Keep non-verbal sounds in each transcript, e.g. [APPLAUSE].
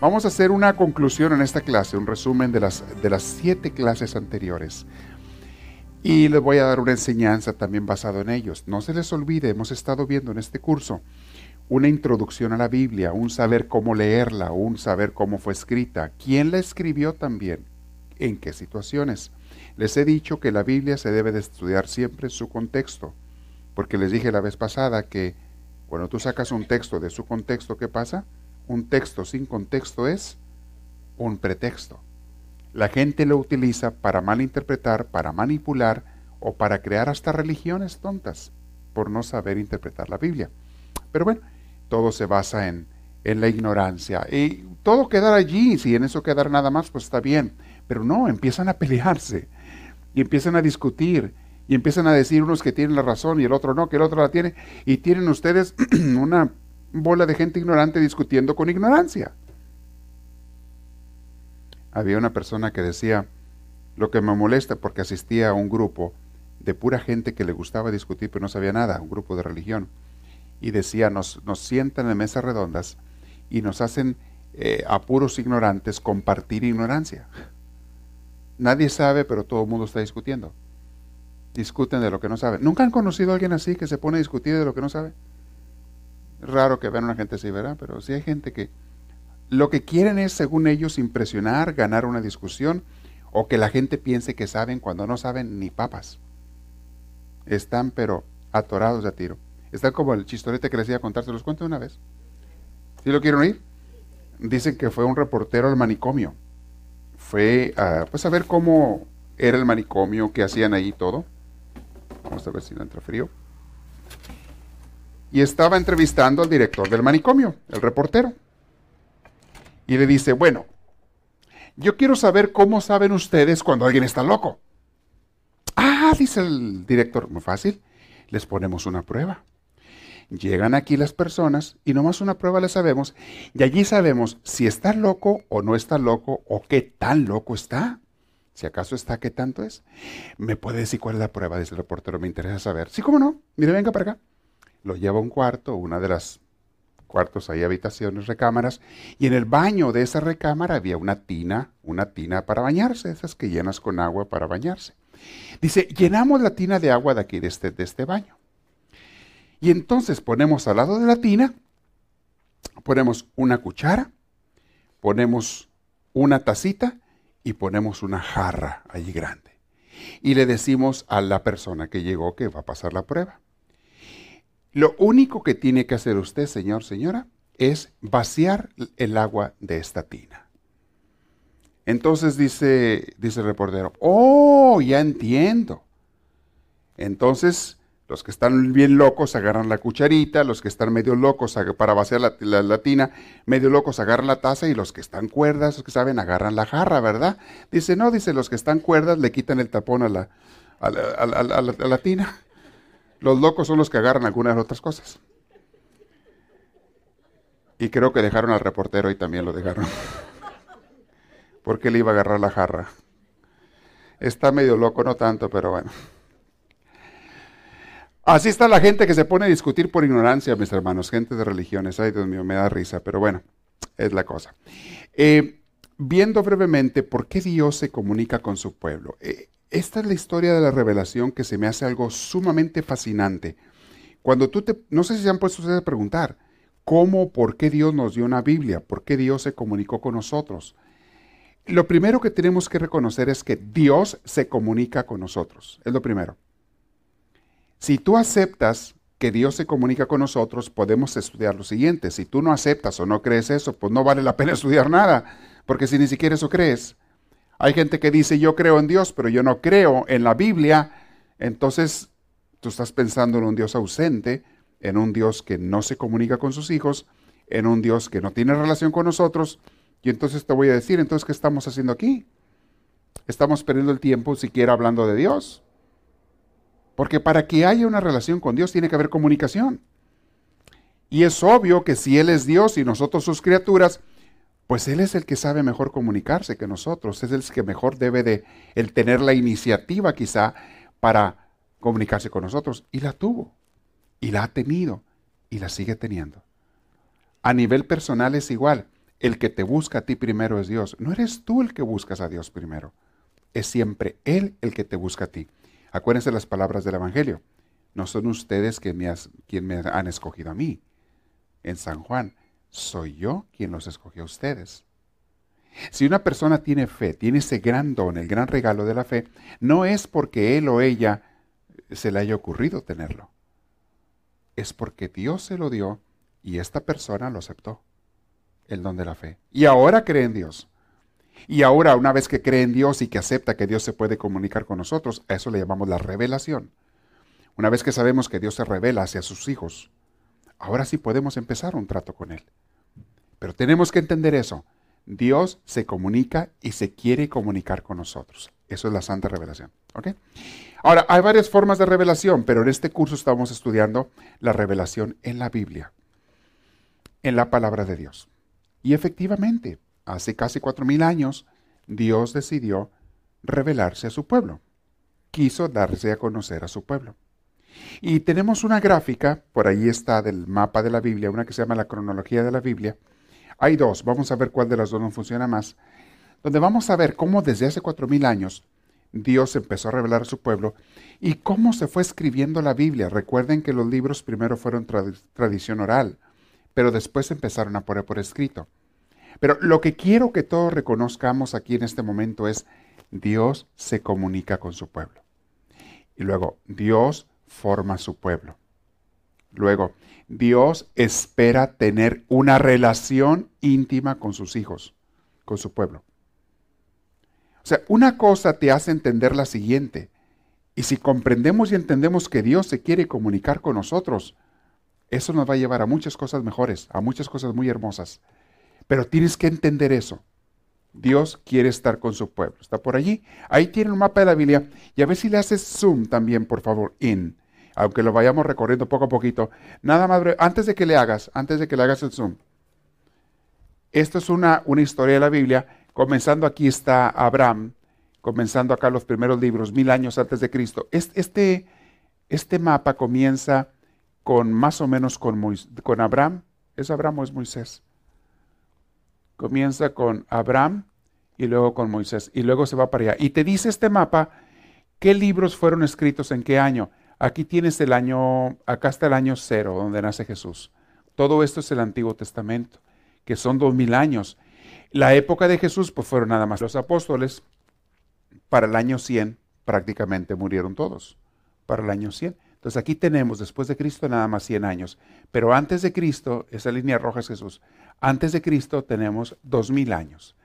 Vamos a hacer una conclusión en esta clase, un resumen de las, de las siete clases anteriores. Y les voy a dar una enseñanza también basado en ellos. No se les olvide, hemos estado viendo en este curso una introducción a la Biblia, un saber cómo leerla, un saber cómo fue escrita, quién la escribió también, en qué situaciones. Les he dicho que la Biblia se debe de estudiar siempre en su contexto, porque les dije la vez pasada que cuando tú sacas un texto de su contexto, ¿qué pasa? Un texto sin contexto es un pretexto. La gente lo utiliza para malinterpretar, para manipular o para crear hasta religiones tontas por no saber interpretar la Biblia. Pero bueno, todo se basa en, en la ignorancia. Y todo quedar allí, si en eso quedar nada más, pues está bien. Pero no, empiezan a pelearse y empiezan a discutir y empiezan a decir unos que tienen la razón y el otro no, que el otro la tiene. Y tienen ustedes [CLEARS THROAT] una bola de gente ignorante discutiendo con ignorancia. Había una persona que decía, lo que me molesta porque asistía a un grupo de pura gente que le gustaba discutir pero no sabía nada, un grupo de religión, y decía, nos, nos sientan en mesas redondas y nos hacen eh, a puros ignorantes compartir ignorancia. Nadie sabe, pero todo el mundo está discutiendo. Discuten de lo que no saben. ¿Nunca han conocido a alguien así que se pone a discutir de lo que no sabe? Raro que vean una gente así, ¿verdad? Pero sí hay gente que lo que quieren es, según ellos, impresionar, ganar una discusión o que la gente piense que saben cuando no saben ni papas. Están pero atorados de tiro. Están como el chistorete que les iba a contar, se los cuento una vez. ¿Sí lo quieren oír? Dicen que fue un reportero al manicomio. Fue a, pues a ver cómo era el manicomio, qué hacían ahí todo. Vamos a ver si no entra frío y estaba entrevistando al director del manicomio, el reportero. Y le dice, bueno, yo quiero saber cómo saben ustedes cuando alguien está loco. Ah, dice el director, muy fácil, les ponemos una prueba. Llegan aquí las personas y nomás una prueba le sabemos y allí sabemos si está loco o no está loco o qué tan loco está. Si acaso está, ¿qué tanto es? ¿Me puede decir cuál es la prueba? Dice el reportero, me interesa saber. Sí, cómo no. Mire, venga para acá lo lleva a un cuarto, una de las cuartos hay habitaciones, recámaras, y en el baño de esa recámara había una tina, una tina para bañarse, esas que llenas con agua para bañarse. Dice, llenamos la tina de agua de aquí, de este, de este baño. Y entonces ponemos al lado de la tina, ponemos una cuchara, ponemos una tacita y ponemos una jarra allí grande. Y le decimos a la persona que llegó que va a pasar la prueba. Lo único que tiene que hacer usted, señor, señora, es vaciar el agua de esta tina. Entonces dice, dice el reportero, oh, ya entiendo. Entonces, los que están bien locos agarran la cucharita, los que están medio locos para vaciar la, tina, medio locos agarran la taza y los que están cuerdas, los que saben, agarran la jarra, ¿verdad? Dice, no, dice, los que están cuerdas le quitan el tapón a la, a la tina. Los locos son los que agarran algunas otras cosas. Y creo que dejaron al reportero y también lo dejaron. [LAUGHS] Porque él iba a agarrar la jarra. Está medio loco, no tanto, pero bueno. Así está la gente que se pone a discutir por ignorancia, mis hermanos, gente de religiones. Ay, Dios mío, me da risa, pero bueno, es la cosa. Eh, viendo brevemente por qué Dios se comunica con su pueblo. Eh, esta es la historia de la revelación que se me hace algo sumamente fascinante. Cuando tú te, no sé si se han puesto ustedes a preguntar, ¿cómo, por qué Dios nos dio una Biblia? ¿Por qué Dios se comunicó con nosotros? Lo primero que tenemos que reconocer es que Dios se comunica con nosotros. Es lo primero. Si tú aceptas que Dios se comunica con nosotros, podemos estudiar lo siguiente. Si tú no aceptas o no crees eso, pues no vale la pena [LAUGHS] estudiar nada, porque si ni siquiera eso crees, hay gente que dice yo creo en Dios, pero yo no creo en la Biblia. Entonces tú estás pensando en un Dios ausente, en un Dios que no se comunica con sus hijos, en un Dios que no tiene relación con nosotros Y entonces te voy a decir, entonces, ¿qué estamos haciendo aquí? Estamos perdiendo el tiempo siquiera hablando de Dios. Porque para que haya una relación con Dios tiene que haber comunicación. Y es obvio que si Él es Dios y nosotros sus criaturas, pues Él es el que sabe mejor comunicarse que nosotros. Es el que mejor debe de el tener la iniciativa quizá para comunicarse con nosotros. Y la tuvo. Y la ha tenido. Y la sigue teniendo. A nivel personal es igual. El que te busca a ti primero es Dios. No eres tú el que buscas a Dios primero. Es siempre Él el que te busca a ti. Acuérdense las palabras del Evangelio. No son ustedes quien me, quien me han escogido a mí. En San Juan, soy yo quien los escogió a ustedes. Si una persona tiene fe, tiene ese gran don, el gran regalo de la fe, no es porque él o ella se le haya ocurrido tenerlo. Es porque Dios se lo dio y esta persona lo aceptó, el don de la fe. Y ahora cree en Dios. Y ahora, una vez que cree en Dios y que acepta que Dios se puede comunicar con nosotros, a eso le llamamos la revelación. Una vez que sabemos que Dios se revela hacia sus hijos, ahora sí podemos empezar un trato con Él. Pero tenemos que entender eso. Dios se comunica y se quiere comunicar con nosotros. Eso es la santa revelación. Ahora, hay varias formas de revelación, pero en este curso estamos estudiando la revelación en la Biblia, en la palabra de Dios. Y efectivamente, hace casi cuatro mil años, Dios decidió revelarse a su pueblo. Quiso darse a conocer a su pueblo. Y tenemos una gráfica, por ahí está del mapa de la Biblia, una que se llama la cronología de la Biblia. Hay dos, vamos a ver cuál de las dos no funciona más, donde vamos a ver cómo desde hace cuatro mil años Dios empezó a revelar a su pueblo y cómo se fue escribiendo la Biblia. Recuerden que los libros primero fueron tradición oral, pero después empezaron a poner por escrito. Pero lo que quiero que todos reconozcamos aquí en este momento es Dios se comunica con su pueblo. Y luego, Dios forma su pueblo. Luego, Dios espera tener una relación íntima con sus hijos, con su pueblo. O sea, una cosa te hace entender la siguiente. Y si comprendemos y entendemos que Dios se quiere comunicar con nosotros, eso nos va a llevar a muchas cosas mejores, a muchas cosas muy hermosas. Pero tienes que entender eso. Dios quiere estar con su pueblo. Está por allí. Ahí tiene un mapa de la Biblia. Y a ver si le haces zoom también, por favor, in aunque lo vayamos recorriendo poco a poquito. Nada más, antes de que le hagas, antes de que le hagas el zoom. Esto es una, una historia de la Biblia. Comenzando aquí está Abraham, comenzando acá los primeros libros, mil años antes de Cristo. Este, este mapa comienza con más o menos con, con Abraham. ¿Es Abraham o es Moisés? Comienza con Abraham y luego con Moisés y luego se va para allá. Y te dice este mapa qué libros fueron escritos en qué año. Aquí tienes el año, acá está el año cero, donde nace Jesús. Todo esto es el Antiguo Testamento, que son dos mil años. La época de Jesús, pues fueron nada más los apóstoles. Para el año 100 prácticamente murieron todos. Para el año 100. Entonces aquí tenemos después de Cristo nada más 100 años. Pero antes de Cristo, esa línea roja es Jesús. Antes de Cristo tenemos dos mil años.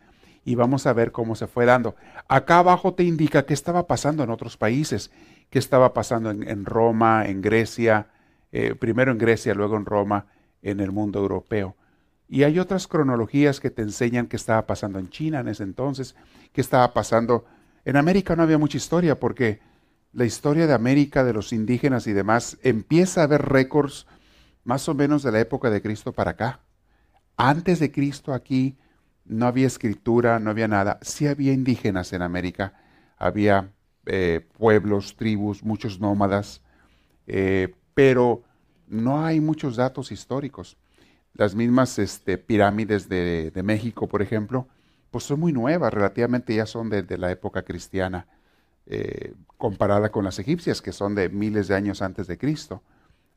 Y vamos a ver cómo se fue dando. Acá abajo te indica qué estaba pasando en otros países qué estaba pasando en, Roma, en Grecia, eh, primero en Grecia, luego en Roma, en el mundo europeo. Y hay otras cronologías que te enseñan qué estaba pasando en China en ese entonces, qué estaba pasando. En América no había mucha historia porque la historia de América, de los indígenas y demás, empieza a haber récords más o menos de la época de Cristo para acá. Antes de Cristo aquí no había escritura, no había nada. Sí había indígenas en América, había eh, pueblos, tribus, muchos nómadas, eh, pero no hay muchos datos históricos. Las mismas este, pirámides de, México, por ejemplo, pues son muy nuevas, relativamente ya son de, la época cristiana, eh, comparada con las egipcias, que son de miles de años antes de Cristo.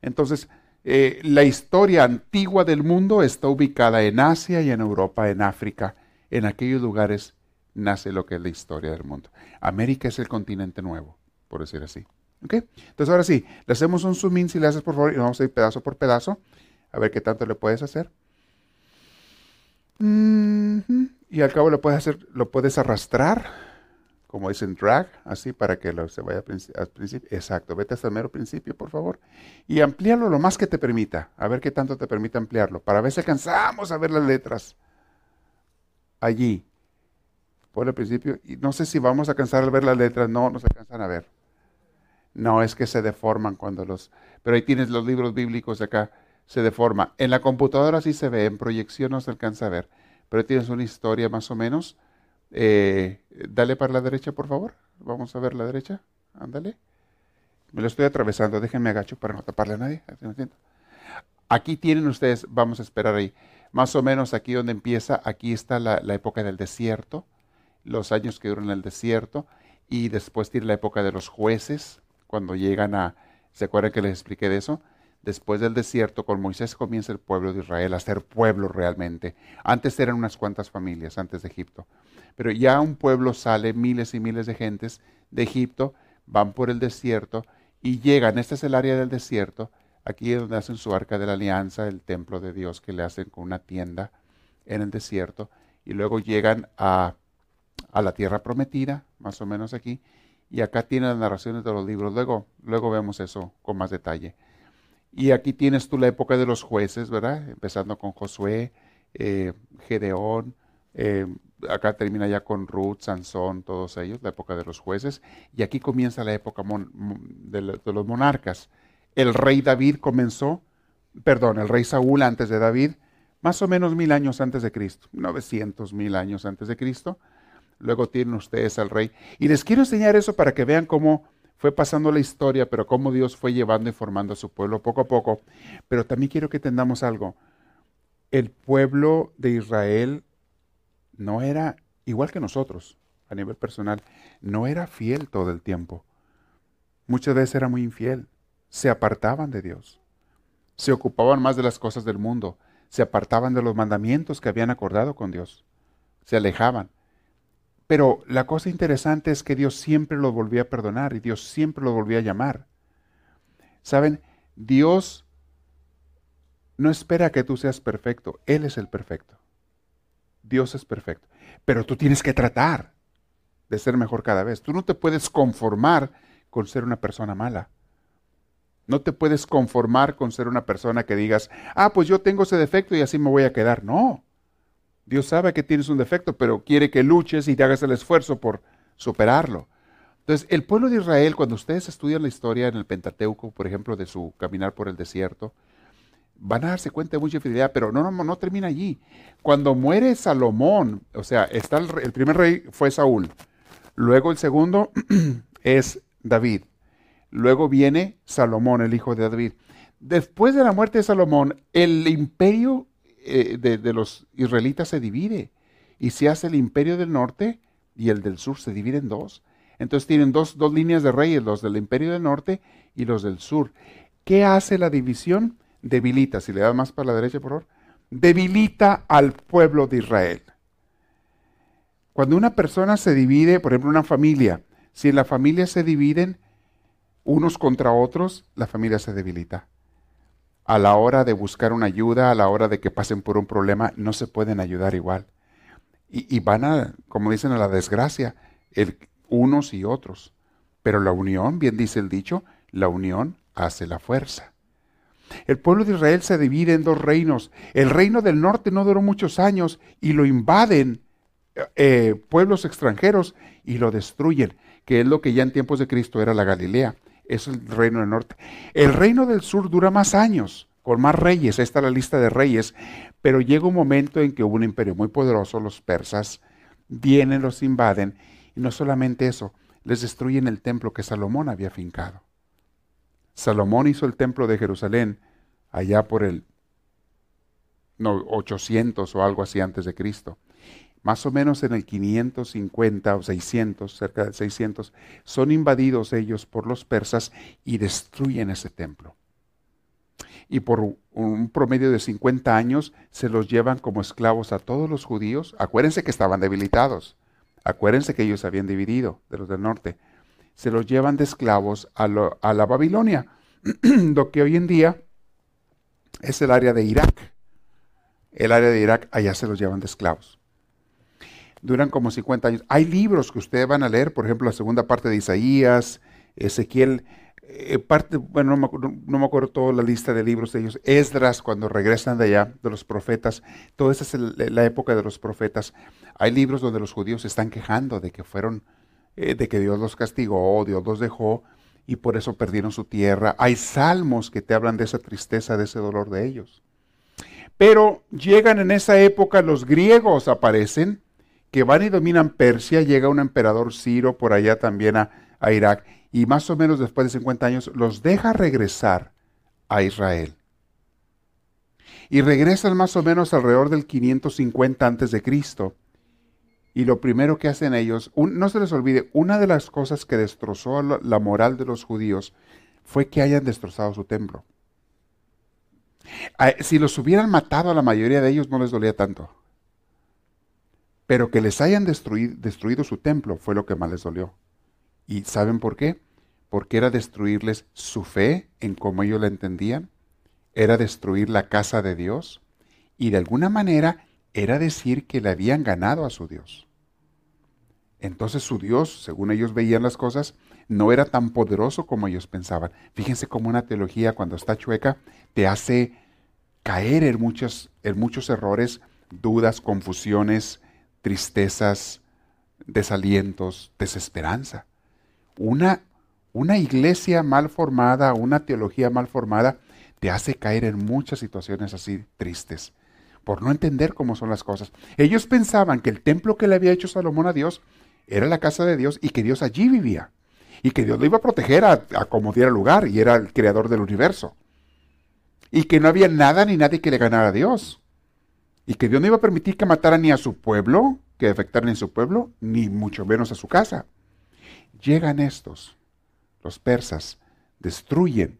Entonces, la historia antigua del mundo está ubicada en Asia y en Europa, en África, en aquellos lugares nace lo que es la historia del mundo. América es el continente nuevo, por decir así. ¿Ok? Entonces ahora sí, le hacemos un zoom in si le haces por favor y vamos a ir pedazo por pedazo a ver qué tanto le puedes hacer. Y al cabo lo puedes hacer, lo puedes arrastrar, como dicen drag, así para que se vaya al principio. Exacto, vete hasta el mero principio, por favor. Y amplíalo lo más que te permita, a ver qué tanto te permite ampliarlo, para ver si alcanzamos a ver las letras. allí, por el principio, y no sé si vamos a alcanzar a ver las letras, no, no se alcanzan a ver. No, es que se deforman cuando los... Pero ahí tienes los libros bíblicos de acá, se deforma. En la computadora sí se ve, en proyección no se alcanza a ver, pero tienes una historia más o menos. Eh, dale para la derecha, por favor. Vamos a ver la derecha. Ándale. Me lo estoy atravesando, déjenme agacho para no taparle a nadie. Aquí tienen ustedes, vamos a esperar ahí, más o menos aquí donde empieza, aquí está la, época del desierto, los años que duran el desierto, y después tiene la época de los jueces, cuando llegan a, ¿se acuerdan que les expliqué de eso? Después del desierto, con Moisés comienza el pueblo de Israel a ser pueblo realmente. Antes eran unas cuantas familias, antes de Egipto. Pero ya un pueblo sale, miles y miles de gentes de Egipto, van por el desierto y llegan, este es el área del desierto, aquí es donde hacen su arca de la alianza, el templo de Dios que le hacen con una tienda en el desierto, y luego llegan a, a la tierra prometida, más o menos aquí, y acá tienen las narraciones de los libros, luego, luego vemos eso con más detalle. Y aquí tienes tú la época de los jueces, ¿verdad? Empezando con Josué, eh, Gedeón, eh, acá termina ya con Ruth, Sansón, todos ellos, la época de los jueces, y aquí comienza la época de, los monarcas. El rey David comenzó, perdón, el rey Saúl antes de David, más o menos mil años antes de Cristo, 900 mil años antes de Cristo. Luego tienen ustedes al rey. Y les quiero enseñar eso para que vean cómo fue pasando la historia, pero cómo Dios fue llevando y formando a su pueblo poco a poco. Pero también quiero que entendamos algo. El pueblo de Israel no era igual que nosotros a nivel personal, no era fiel todo el tiempo. Muchas veces era muy infiel. Se apartaban de Dios. Se ocupaban más de las cosas del mundo. Se apartaban de los mandamientos que habían acordado con Dios. Se alejaban. Pero la cosa interesante es que Dios siempre los volvía a perdonar y Dios siempre los volvía a llamar. Saben, Dios no espera que tú seas perfecto, Él es el perfecto. Dios es perfecto. Pero tú tienes que tratar de ser mejor cada vez. Tú no te puedes conformar con ser una persona mala. No te puedes conformar con ser una persona que digas, ah, pues yo tengo ese defecto y así me voy a quedar. No. Dios sabe que tienes un defecto, pero quiere que luches y te hagas el esfuerzo por superarlo. Entonces, el pueblo de Israel, cuando ustedes estudian la historia en el Pentateuco, por ejemplo, de su caminar por el desierto, van a darse cuenta de mucha fidelidad, pero no, no, no termina allí. Cuando muere Salomón, o sea, está el, primer rey fue Saúl, luego el segundo [CLEARS THROAT] es David, luego viene Salomón, el hijo de David. Después de la muerte de Salomón, el imperio eh, de, los israelitas se divide y se hace el imperio del norte y el del sur se divide en dos. Entonces tienen dos, dos líneas de reyes, los del imperio del norte y los del sur. ¿Qué hace la división? debilita, si le da más para la derecha, por favor, debilita al pueblo de Israel. Cuando una persona se divide, por ejemplo, una familia, si en la familia se dividen unos contra otros, la familia se debilita. A la hora de buscar una ayuda, a la hora de que pasen por un problema, no se pueden ayudar igual. Y, van a, como dicen, a la desgracia, el, unos y otros. Pero la unión, bien dice el dicho, la unión hace la fuerza. El pueblo de Israel se divide en dos reinos. El reino del norte no duró muchos años y lo invaden eh, pueblos extranjeros y lo destruyen, que es lo que ya en tiempos de Cristo era la Galilea. Es el reino del norte. El reino del sur dura más años, con más reyes. Esta es la lista de reyes. Pero llega un momento en que hubo un imperio muy poderoso, los persas, vienen, los invaden, y no solamente eso, les destruyen el templo que Salomón había fincado. Salomón hizo el templo de Jerusalén allá por el no, 800 o algo así antes de Cristo. Más o menos en el 550 o 600, cerca del 600, son invadidos ellos por los persas y destruyen ese templo. Y por un promedio de 50 años se los llevan como esclavos a todos los judíos. Acuérdense que estaban debilitados. Acuérdense que ellos habían dividido de los del norte se los llevan de esclavos a, la Babilonia, [CLEARS THROAT] lo que hoy en día es el área de Irak. El área de Irak, allá se los llevan de esclavos. Duran como 50 años. Hay libros que ustedes van a leer, por ejemplo, la segunda parte de Isaías, Ezequiel, eh, parte, bueno, no me, acuerdo toda la lista de libros de ellos, Esdras, cuando regresan de allá, de los profetas, toda esa es la época de los profetas. Hay libros donde los judíos se están quejando de que fueron, eh, de que Dios los castigó, Dios los dejó, y por eso perdieron su tierra. Hay salmos que te hablan de esa tristeza, de ese dolor de ellos. Pero llegan en esa época los griegos, aparecen, que van y dominan Persia, llega un emperador Ciro por allá también a, Irak, y más o menos después de 50 años los deja regresar a Israel. Y regresan más o menos alrededor del 550 antes de Cristo. Y lo primero que hacen ellos, no se les olvide, una de las cosas que destrozó la moral de los judíos fue que hayan destrozado su templo. Si los hubieran matado a la mayoría de ellos no les dolía tanto. Pero que les hayan destruido, su templo fue lo que más les dolió. ¿Y saben por qué? Porque era destruirles su fe en cómo ellos la entendían, era destruir la casa de Dios y de alguna manera era decir que le habían ganado a su Dios. Entonces su Dios, según ellos veían las cosas, no era tan poderoso como ellos pensaban. Fíjense cómo una teología cuando está chueca te hace caer en en muchos errores, dudas, confusiones, tristezas, desalientos, desesperanza. Una, una iglesia mal formada, una teología mal formada, te hace caer en muchas situaciones así tristes, por no entender cómo son las cosas. Ellos pensaban que el templo que le había hecho Salomón a Dios era la casa de Dios y que Dios allí vivía, y que Dios lo iba a proteger a, como diera lugar, y era el creador del universo, y que no había nada ni nadie que le ganara a Dios, y que Dios no iba a permitir que matara ni a su pueblo, que afectaran a su pueblo, ni mucho menos a su casa. Llegan estos, los persas, destruyen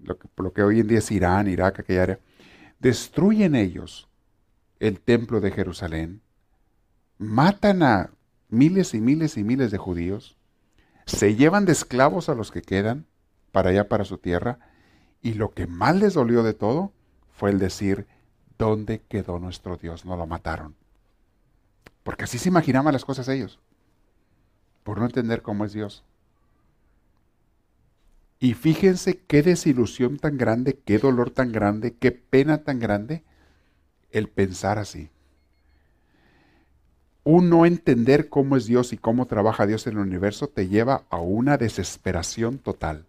lo que, lo que hoy en día es Irán, Irak, aquella área, destruyen ellos el templo de Jerusalén, matan a miles y miles y miles de judíos, se llevan de esclavos a los que quedan para allá, para su tierra, y lo que más les dolió de todo fue el decir, ¿dónde quedó nuestro Dios? No lo mataron. Porque así se imaginaban las cosas ellos por no entender cómo es Dios. Y fíjense qué desilusión tan grande, qué dolor tan grande, qué pena tan grande el pensar así. Un no entender cómo es Dios y cómo trabaja Dios en el universo te lleva a una desesperación total.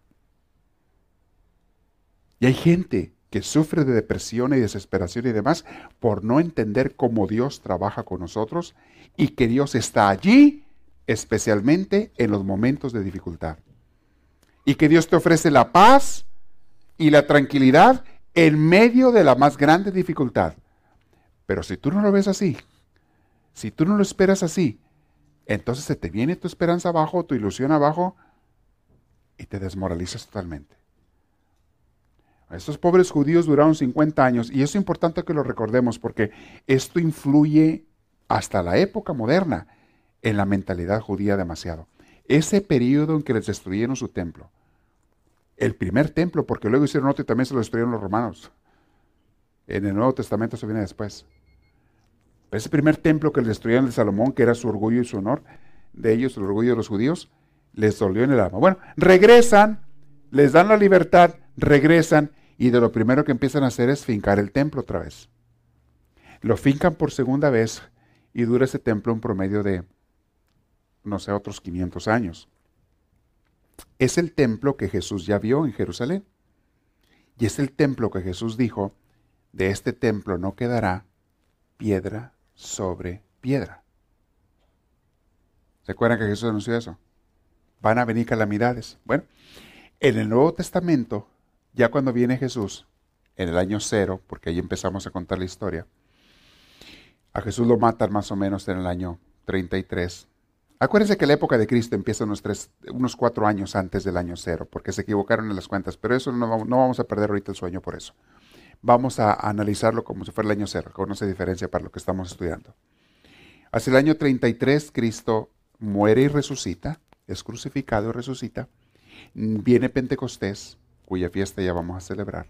Y hay gente que sufre de depresión y desesperación y demás por no entender cómo Dios trabaja con nosotros y que Dios está allí especialmente en los momentos de dificultad. Y que Dios te ofrece la paz y la tranquilidad en medio de la más grande dificultad. Pero si tú no lo ves así, si tú no lo esperas así, entonces se te viene tu esperanza abajo, tu ilusión abajo, y te desmoralizas totalmente. Estos pobres judíos duraron 50 años y es importante que lo recordemos porque esto influye hasta la época moderna en la mentalidad judía demasiado. Ese periodo en que les destruyeron su templo, el primer templo, porque luego hicieron otro y también se lo destruyeron los romanos. En el Nuevo Testamento se viene después. ese primer templo que les destruyeron de Salomón, que era su orgullo y su honor, de ellos, el orgullo de los judíos, les dolió en el alma. Bueno, regresan, les dan la libertad, regresan, y de lo primero que empiezan a hacer es fincar el templo otra vez. Lo fincan por segunda vez y dura ese templo un promedio de no sé, otros 500 años. Es el templo que Jesús ya vio en Jerusalén. Y es el templo que Jesús dijo, de este templo no quedará piedra sobre piedra. ¿Se acuerdan que Jesús anunció eso? Van a venir calamidades. Bueno, en el Nuevo Testamento, ya cuando viene Jesús, en el año cero, porque ahí empezamos a contar la historia, a Jesús lo matan más o menos en el año 33 Acuérdense que la época de Cristo empieza unos, tres, unos cuatro años antes del año cero, porque se equivocaron en las cuentas, pero eso no, vamos a perder ahorita el sueño por eso. Vamos a analizarlo como si fuera el año cero, que no se diferencia para lo que estamos estudiando. Hacia el año 33 Cristo muere y resucita, es crucificado y resucita. Viene Pentecostés, cuya fiesta ya vamos a celebrar,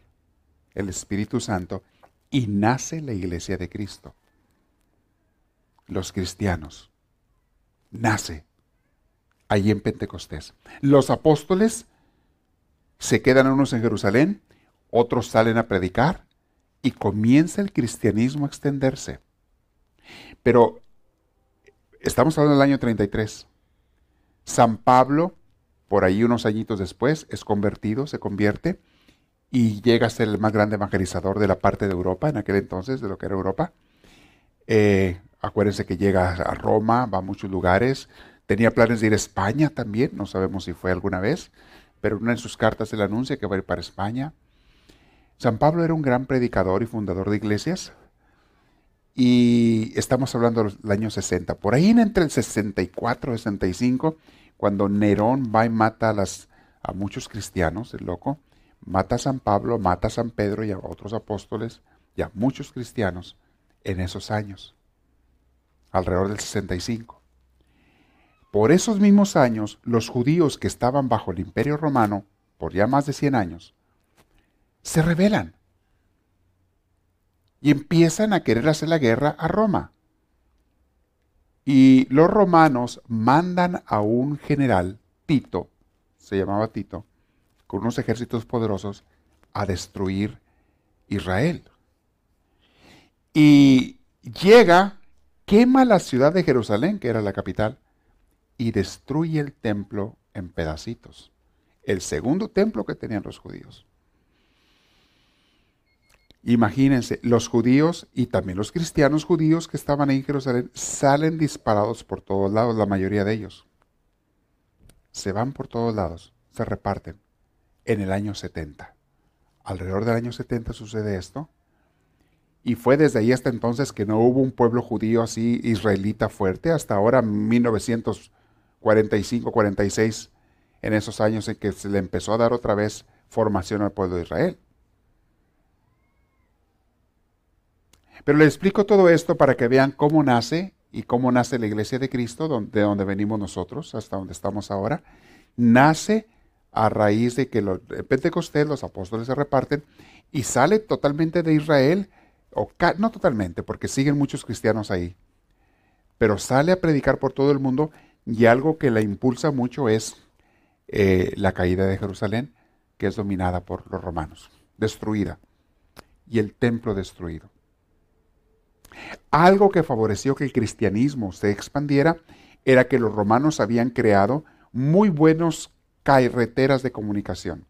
el Espíritu Santo, y nace la iglesia de Cristo. Los cristianos nace allí en Pentecostés. Los apóstoles se quedan unos en Jerusalén, otros salen a predicar y comienza el cristianismo a extenderse. Pero estamos hablando del año 33. San Pablo, por ahí unos añitos después, es convertido, se convierte y llega a ser el más grande evangelizador de la parte de Europa, en aquel entonces, de lo que era Europa. Eh, acuérdense que llega a Roma, va a muchos lugares. Tenía planes de ir a España también, no sabemos si fue alguna vez, pero una de sus cartas él anuncia que va a ir para España. San Pablo era un gran predicador y fundador de iglesias. Y estamos hablando del año 60. Por ahí entre el 64 y 65, cuando Nerón va y mata a, muchos cristianos, el loco, mata a San Pablo, mata a San Pedro y a otros apóstoles y a muchos cristianos en esos años, alrededor del 65. Por esos mismos años, los judíos que estaban bajo el imperio romano, por ya más de 100 años, se rebelan y empiezan a querer hacer la guerra a Roma. Y los romanos mandan a un general, Tito, se llamaba Tito, con unos ejércitos poderosos, a destruir Israel. Y llega, quema la ciudad de Jerusalén, que era la capital, y destruye el templo en pedacitos. El segundo templo que tenían los judíos. Imagínense, los judíos y también los cristianos judíos que estaban ahí en Jerusalén salen disparados por todos lados, la mayoría de ellos. Se van por todos lados, se reparten. En el año 70. Alrededor del año 70 sucede esto. Y fue desde ahí hasta entonces que no hubo un pueblo judío así israelita fuerte, hasta ahora 1945, 46, en esos años en que se le empezó a dar otra vez formación al pueblo de Israel. Pero les explico todo esto para que vean cómo nace y cómo nace la iglesia de Cristo, de donde venimos nosotros, hasta donde estamos ahora. Nace a raíz de que los, Pentecostés, los apóstoles se reparten y sale totalmente de Israel, o no totalmente, porque siguen muchos cristianos ahí, pero sale a predicar por todo el mundo y algo que la impulsa mucho es eh, la caída de Jerusalén, que es dominada por los romanos, destruida, y el templo destruido. Algo que favoreció que el cristianismo se expandiera era que los romanos habían creado muy buenos carreteras de comunicación,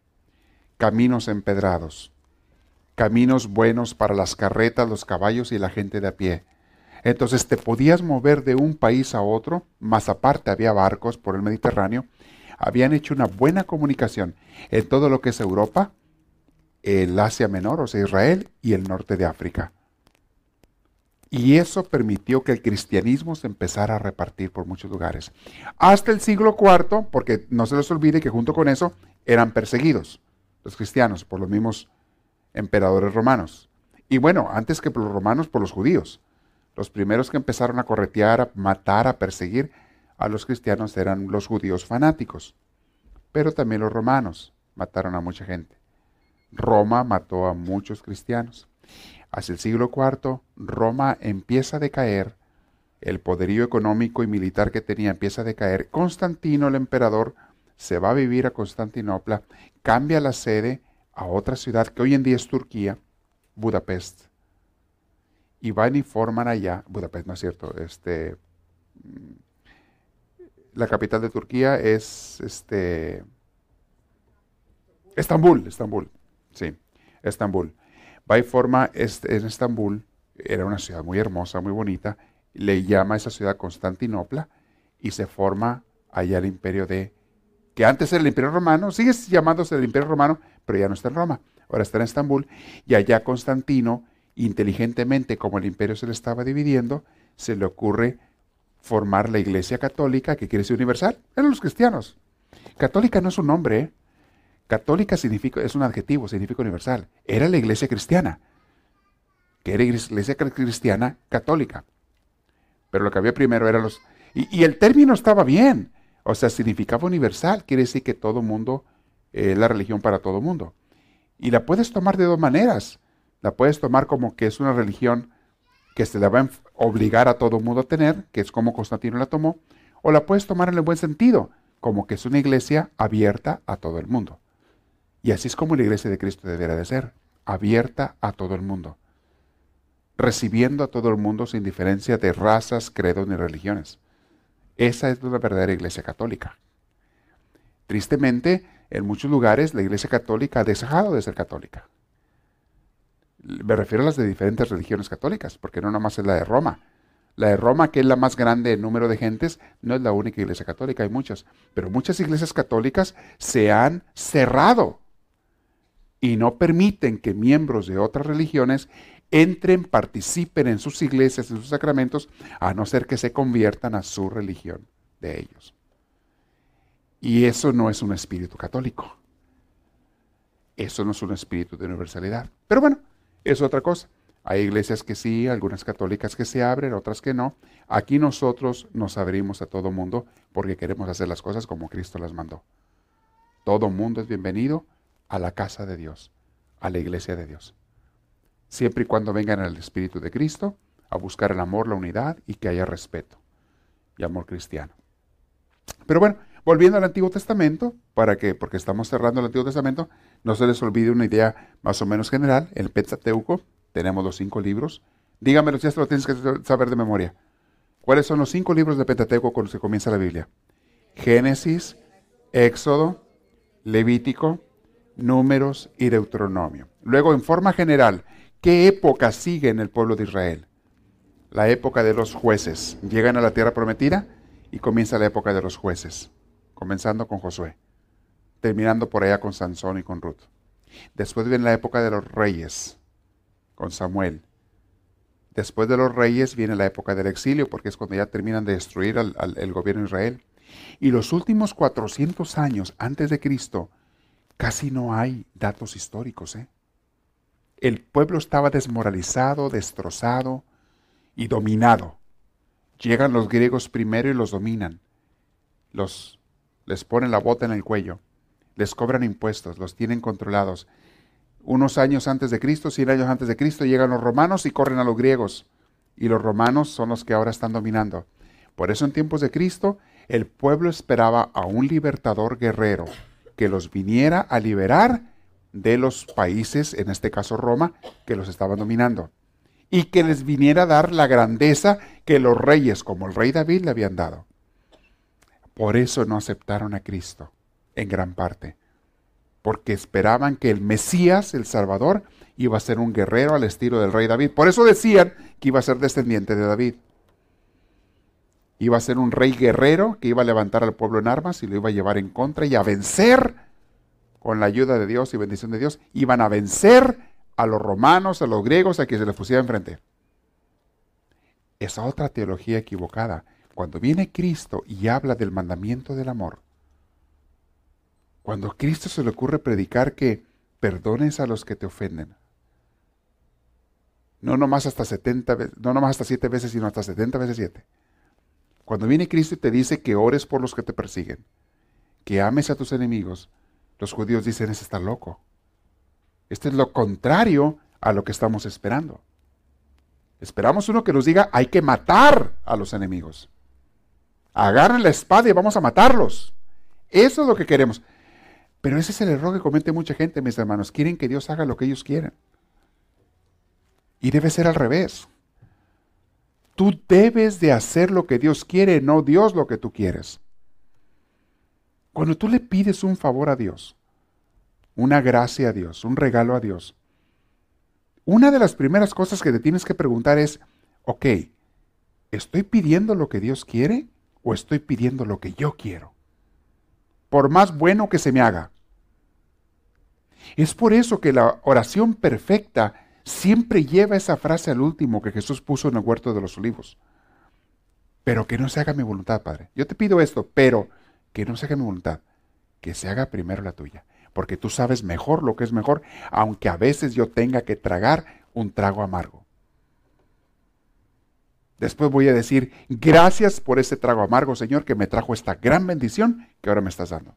caminos empedrados, caminos buenos para las carretas, los caballos y la gente de a pie. Entonces te podías mover de un país a otro, más aparte había barcos por el Mediterráneo, habían hecho una buena comunicación en todo lo que es Europa, el Asia Menor, o sea, Israel, y el norte de África. Y eso permitió que el cristianismo se empezara a repartir por muchos lugares. Hasta el siglo IV, porque no se les olvide que junto con eso eran perseguidos los cristianos por los mismos emperadores romanos. Y bueno, antes que por los romanos, por los judíos. Los primeros que empezaron a corretear, a matar, a perseguir a los cristianos eran los judíos fanáticos. Pero también los romanos mataron a mucha gente. Roma mató a muchos cristianos. Hacia el siglo IV, Roma empieza a decaer, el poderío económico y militar que tenía empieza a decaer. Constantino, el emperador, se va a vivir a Constantinopla, cambia la sede a otra ciudad que hoy en día es Turquía, Budapest. Y van y forman allá, Budapest no es cierto, este, mm, la capital de Turquía es este, Estambul, Estambul, sí, Estambul va y forma este, en Estambul, era una ciudad muy hermosa, muy bonita, le llama a esa ciudad Constantinopla y se forma allá el imperio de, que antes era el imperio romano, sigue llamándose el imperio romano, pero ya no está en Roma, ahora está en Estambul, y allá Constantino, inteligentemente, como el imperio se le estaba dividiendo, se le ocurre formar la iglesia católica, que quiere decir universal, eran los cristianos. Católica no es un nombre, ¿eh? Católica significa, es un adjetivo, significa universal. Era la iglesia cristiana, que era iglesia cristiana católica. Pero lo que había primero era los... Y, el término estaba bien, o sea, significaba universal, quiere decir que todo mundo, eh, la religión para todo mundo. Y la puedes tomar de dos maneras. La puedes tomar como que es una religión que se la va a obligar a todo mundo a tener, que es como Constantino la tomó, o la puedes tomar en el buen sentido, como que es una iglesia abierta a todo el mundo. Y así es como la iglesia de Cristo debería de ser, abierta a todo el mundo, recibiendo a todo el mundo sin diferencia de razas, credos ni religiones. Esa es una verdadera iglesia católica. Tristemente, en muchos lugares la iglesia católica ha dejado de ser católica. Me refiero a las de diferentes religiones católicas, porque no nomás es la de Roma. La de Roma, que es la más grande en número de gentes, no es la única iglesia católica, hay muchas. Pero muchas iglesias católicas se han cerrado y no permiten que miembros de otras religiones entren, participen en sus iglesias, en sus sacramentos, a no ser que se conviertan a su religión de ellos. Y eso no es un espíritu católico. Eso no es un espíritu de universalidad. Pero bueno, es otra cosa. Hay iglesias que sí, algunas católicas que se abren, otras que no. Aquí nosotros nos abrimos a todo mundo porque queremos hacer las cosas como Cristo las mandó. Todo mundo es bienvenido a la casa de Dios, a la iglesia de Dios. Siempre y cuando vengan en el Espíritu de Cristo a buscar el amor, la unidad y que haya respeto y amor cristiano. Pero bueno, volviendo al Antiguo Testamento, para que, porque estamos cerrando el Antiguo Testamento, no se les olvide una idea más o menos general. En el Pentateuco tenemos los cinco libros. Dígamelo si esto lo tienes que saber de memoria. ¿Cuáles son los cinco libros de Pentateuco con los que comienza la Biblia? Génesis, Éxodo, Levítico, Números y Deuteronomio. Luego, en forma general, ¿qué época sigue en el pueblo de Israel? La época de los jueces. Llegan a la tierra prometida y comienza la época de los jueces, comenzando con Josué, terminando por allá con Sansón y con Ruth. Después viene la época de los reyes, con Samuel. Después de los reyes viene la época del exilio, porque es cuando ya terminan de destruir el gobierno de Israel. Y los últimos 400 años antes de Cristo casi no hay datos históricos. ¿eh? El pueblo estaba desmoralizado, destrozado y dominado. Llegan los griegos primero y los dominan. Los, les ponen la bota en el cuello, les cobran impuestos, los tienen controlados. Unos años antes de Cristo, cien años antes de Cristo, llegan los romanos y corren a los griegos. Y los romanos son los que ahora están dominando. Por eso en tiempos de Cristo, el pueblo esperaba a un libertador guerrero, que los viniera a liberar de los países, en este caso Roma, que los estaban dominando. Y que les viniera a dar la grandeza que los reyes, como el rey David, le habían dado. Por eso no aceptaron a Cristo, en gran parte. Porque esperaban que el Mesías, el Salvador, iba a ser un guerrero al estilo del rey David. Por eso decían que iba a ser descendiente de David. Iba a ser un rey guerrero que iba a levantar al pueblo en armas y lo iba a llevar en contra y a vencer con la ayuda de Dios y bendición de Dios. Iban a vencer a los romanos, a los griegos, a quien se les pusiera enfrente. Esa otra teología equivocada. Cuando viene Cristo y habla del mandamiento del amor, cuando a Cristo se le ocurre predicar que perdones a los que te ofenden, no nomás hasta 70 no nomás hasta 7 veces, sino hasta 70 veces 7 cuando viene Cristo y te dice que ores por los que te persiguen, que ames a tus enemigos, los judíos dicen, ese está loco. Esto es lo contrario a lo que estamos esperando. Esperamos uno que nos diga, hay que matar a los enemigos. Agarren la espada y vamos a matarlos. Eso es lo que queremos. Pero ese es el error que comete mucha gente, mis hermanos. Quieren que Dios haga lo que ellos quieren. Y debe ser al revés. Tú debes de hacer lo que Dios quiere, no Dios lo que tú quieres. Cuando tú le pides un favor a Dios, una gracia a Dios, un regalo a Dios, una de las primeras cosas que te tienes que preguntar es, ok, ¿estoy pidiendo lo que Dios quiere o estoy pidiendo lo que yo quiero? Por más bueno que se me haga. Es por eso que la oración perfecta siempre lleva esa frase al último que Jesús puso en el huerto de los olivos. Pero que no se haga mi voluntad, Padre. Yo te pido esto, pero que no se haga mi voluntad, que se haga primero la tuya. Porque tú sabes mejor lo que es mejor, aunque a veces yo tenga que tragar un trago amargo. Después voy a decir, gracias por ese trago amargo, Señor, que me trajo esta gran bendición que ahora me estás dando.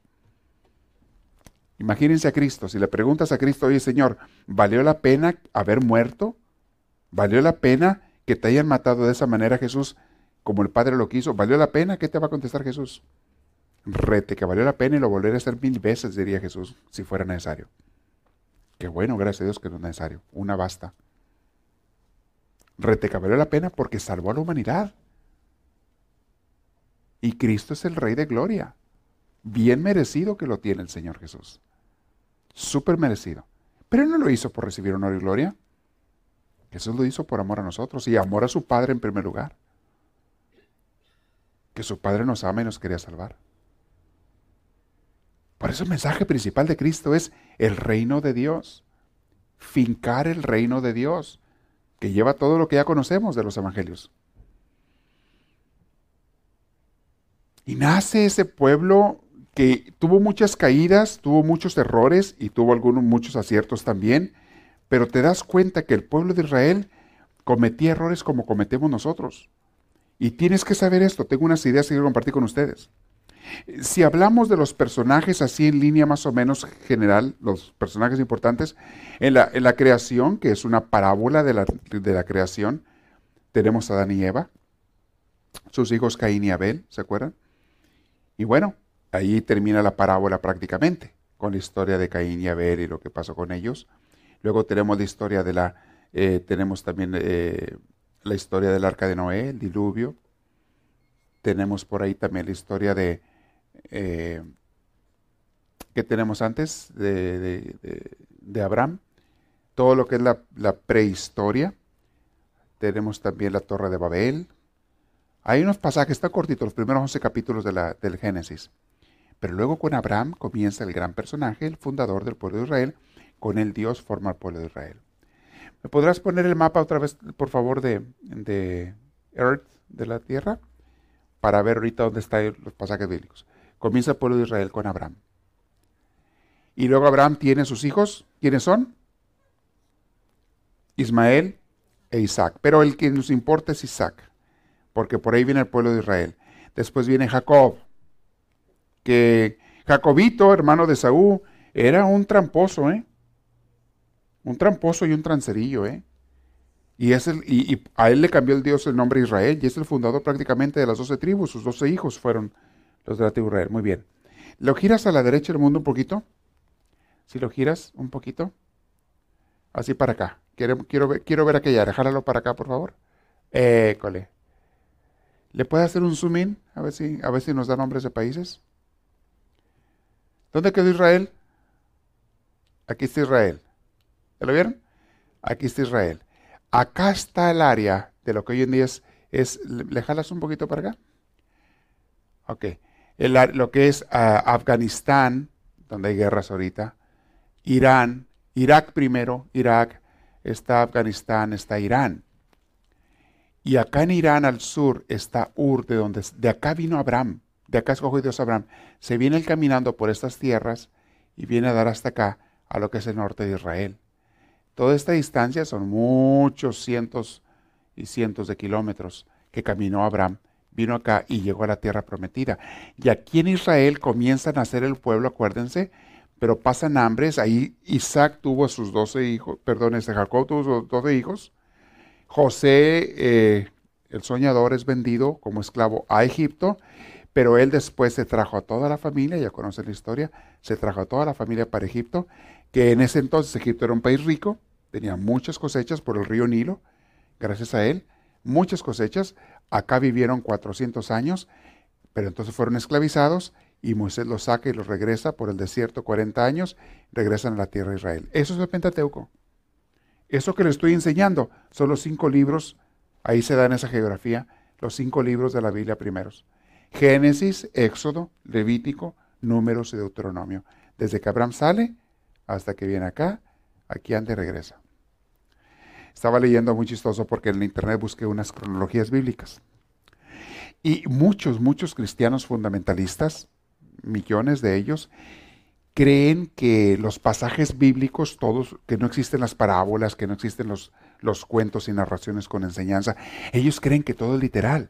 Imagínense a Cristo, si le preguntas a Cristo, oye Señor, ¿valió la pena haber muerto? ¿Valió la pena que te hayan matado de esa manera, Jesús, como el Padre lo quiso? ¿Valió la pena? ¿Qué te va a contestar Jesús? Rete que valió la pena y lo volveré a hacer mil veces, diría Jesús, si fuera necesario. Qué bueno, gracias a Dios que no es necesario. Una basta. Rete que valió la pena porque salvó a la humanidad. Y Cristo es el Rey de Gloria. Bien merecido que lo tiene el Señor Jesús. Súper merecido. Pero Él no lo hizo por recibir honor y gloria. Jesús lo hizo por amor a nosotros y amor a su Padre en primer lugar. Que su Padre nos ama y nos quería salvar. Por eso el mensaje principal de Cristo es el reino de Dios. Fincar el reino de Dios, que lleva todo lo que ya conocemos de los evangelios. Y nace ese pueblo que tuvo muchas caídas, tuvo muchos errores y tuvo algunos muchos aciertos también, pero te das cuenta que el pueblo de Israel cometía errores como cometemos nosotros. Y tienes que saber esto, tengo unas ideas que quiero compartir con ustedes. Si hablamos de los personajes así en línea más o menos general, los personajes importantes, en la, en la creación, que es una parábola de la, de la creación, tenemos a Adán y Eva, sus hijos Caín y Abel, ¿se acuerdan? Y bueno, ahí termina la parábola prácticamente, con la historia de Caín y Abel y lo que pasó con ellos. Luego tenemos la historia de la, eh, tenemos también eh, la historia del arca de Noé, el diluvio. Tenemos por ahí también la historia de, eh, que tenemos antes de, Abraham, todo lo que es la, prehistoria. Tenemos también la torre de Babel. Hay unos pasajes, está cortitos, los primeros 11 capítulos de la, del Génesis. Pero luego con Abraham comienza el gran personaje, el fundador del pueblo de Israel, con el Dios forma el pueblo de Israel. ¿Me podrás poner el mapa otra vez, por favor, de, de Earth, de la Tierra? Para ver ahorita dónde están los pasajes bíblicos. Comienza el pueblo de Israel con Abraham. Y luego Abraham tiene sus hijos. ¿Quiénes son? Ismael e Isaac. Pero el que nos importa es Isaac, porque por ahí viene el pueblo de Israel. Después viene Jacob, que Jacobito, hermano de Saúl, era un tramposo, ¿eh? Un tramposo y un trancerillo, ¿eh? Y, es el, y, a él le cambió el Dios el nombre Israel, y es el fundador prácticamente de las doce tribus. Sus doce hijos fueron los de la tribu Israel. Muy bien. ¿Lo giras a la derecha del mundo un poquito? Si lo giras un poquito. Así para acá. Quiero, quiero, ver, quiero ver aquella. Jálalo para acá, por favor. École. ¿Le puede hacer un zoom in? A ver si, a ver si nos da nombres de países. ¿Dónde quedó Israel? Aquí está Israel. ¿Ya lo vieron? Aquí está Israel. Acá está el área de lo que hoy en día es, ¿le jalas un poquito para acá? Ok. lo que es ah, Afganistán, donde hay guerras ahorita, Irán, Irak primero, Irak, está Afganistán, está Irán. Y acá en Irán al sur está Ur, de donde de acá vino Abraham, de acá escogió Dios Abraham. Se viene él caminando por estas tierras y viene a dar hasta acá, a lo que es el norte de Israel. Toda esta distancia son muchos cientos y cientos de kilómetros que caminó Abraham, vino acá y llegó a la tierra prometida. Y aquí en Israel comienzan a nacer el pueblo, acuérdense, pero pasan hambres. Ahí Isaac tuvo sus doce hijos, perdón, este Jacob tuvo sus doce hijos. José, eh, el soñador, es vendido como esclavo a Egipto, pero él después se trajo a toda la familia, ya conocen la historia, se trajo a toda la familia para Egipto, que en ese entonces Egipto era un país rico, tenía muchas cosechas por el río Nilo, gracias a él, muchas cosechas. Acá vivieron 400 años, pero entonces fueron esclavizados y Moisés los saca y los regresa por el desierto 40 años, regresan a la tierra de Israel. Eso es el Pentateuco. Eso que les estoy enseñando son los cinco libros, ahí se da en esa geografía, los cinco libros de la Biblia primeros. Génesis, Éxodo, Levítico, Números y Deuteronomio. Desde que Abraham sale hasta que viene acá, aquí ande regresa. Estaba leyendo muy chistoso porque en internet busqué unas cronologías bíblicas. Y muchos, muchos cristianos fundamentalistas, millones de ellos, creen que los pasajes bíblicos, todos, que no existen las parábolas, que no existen los, los cuentos y narraciones con enseñanza, ellos creen que todo es literal.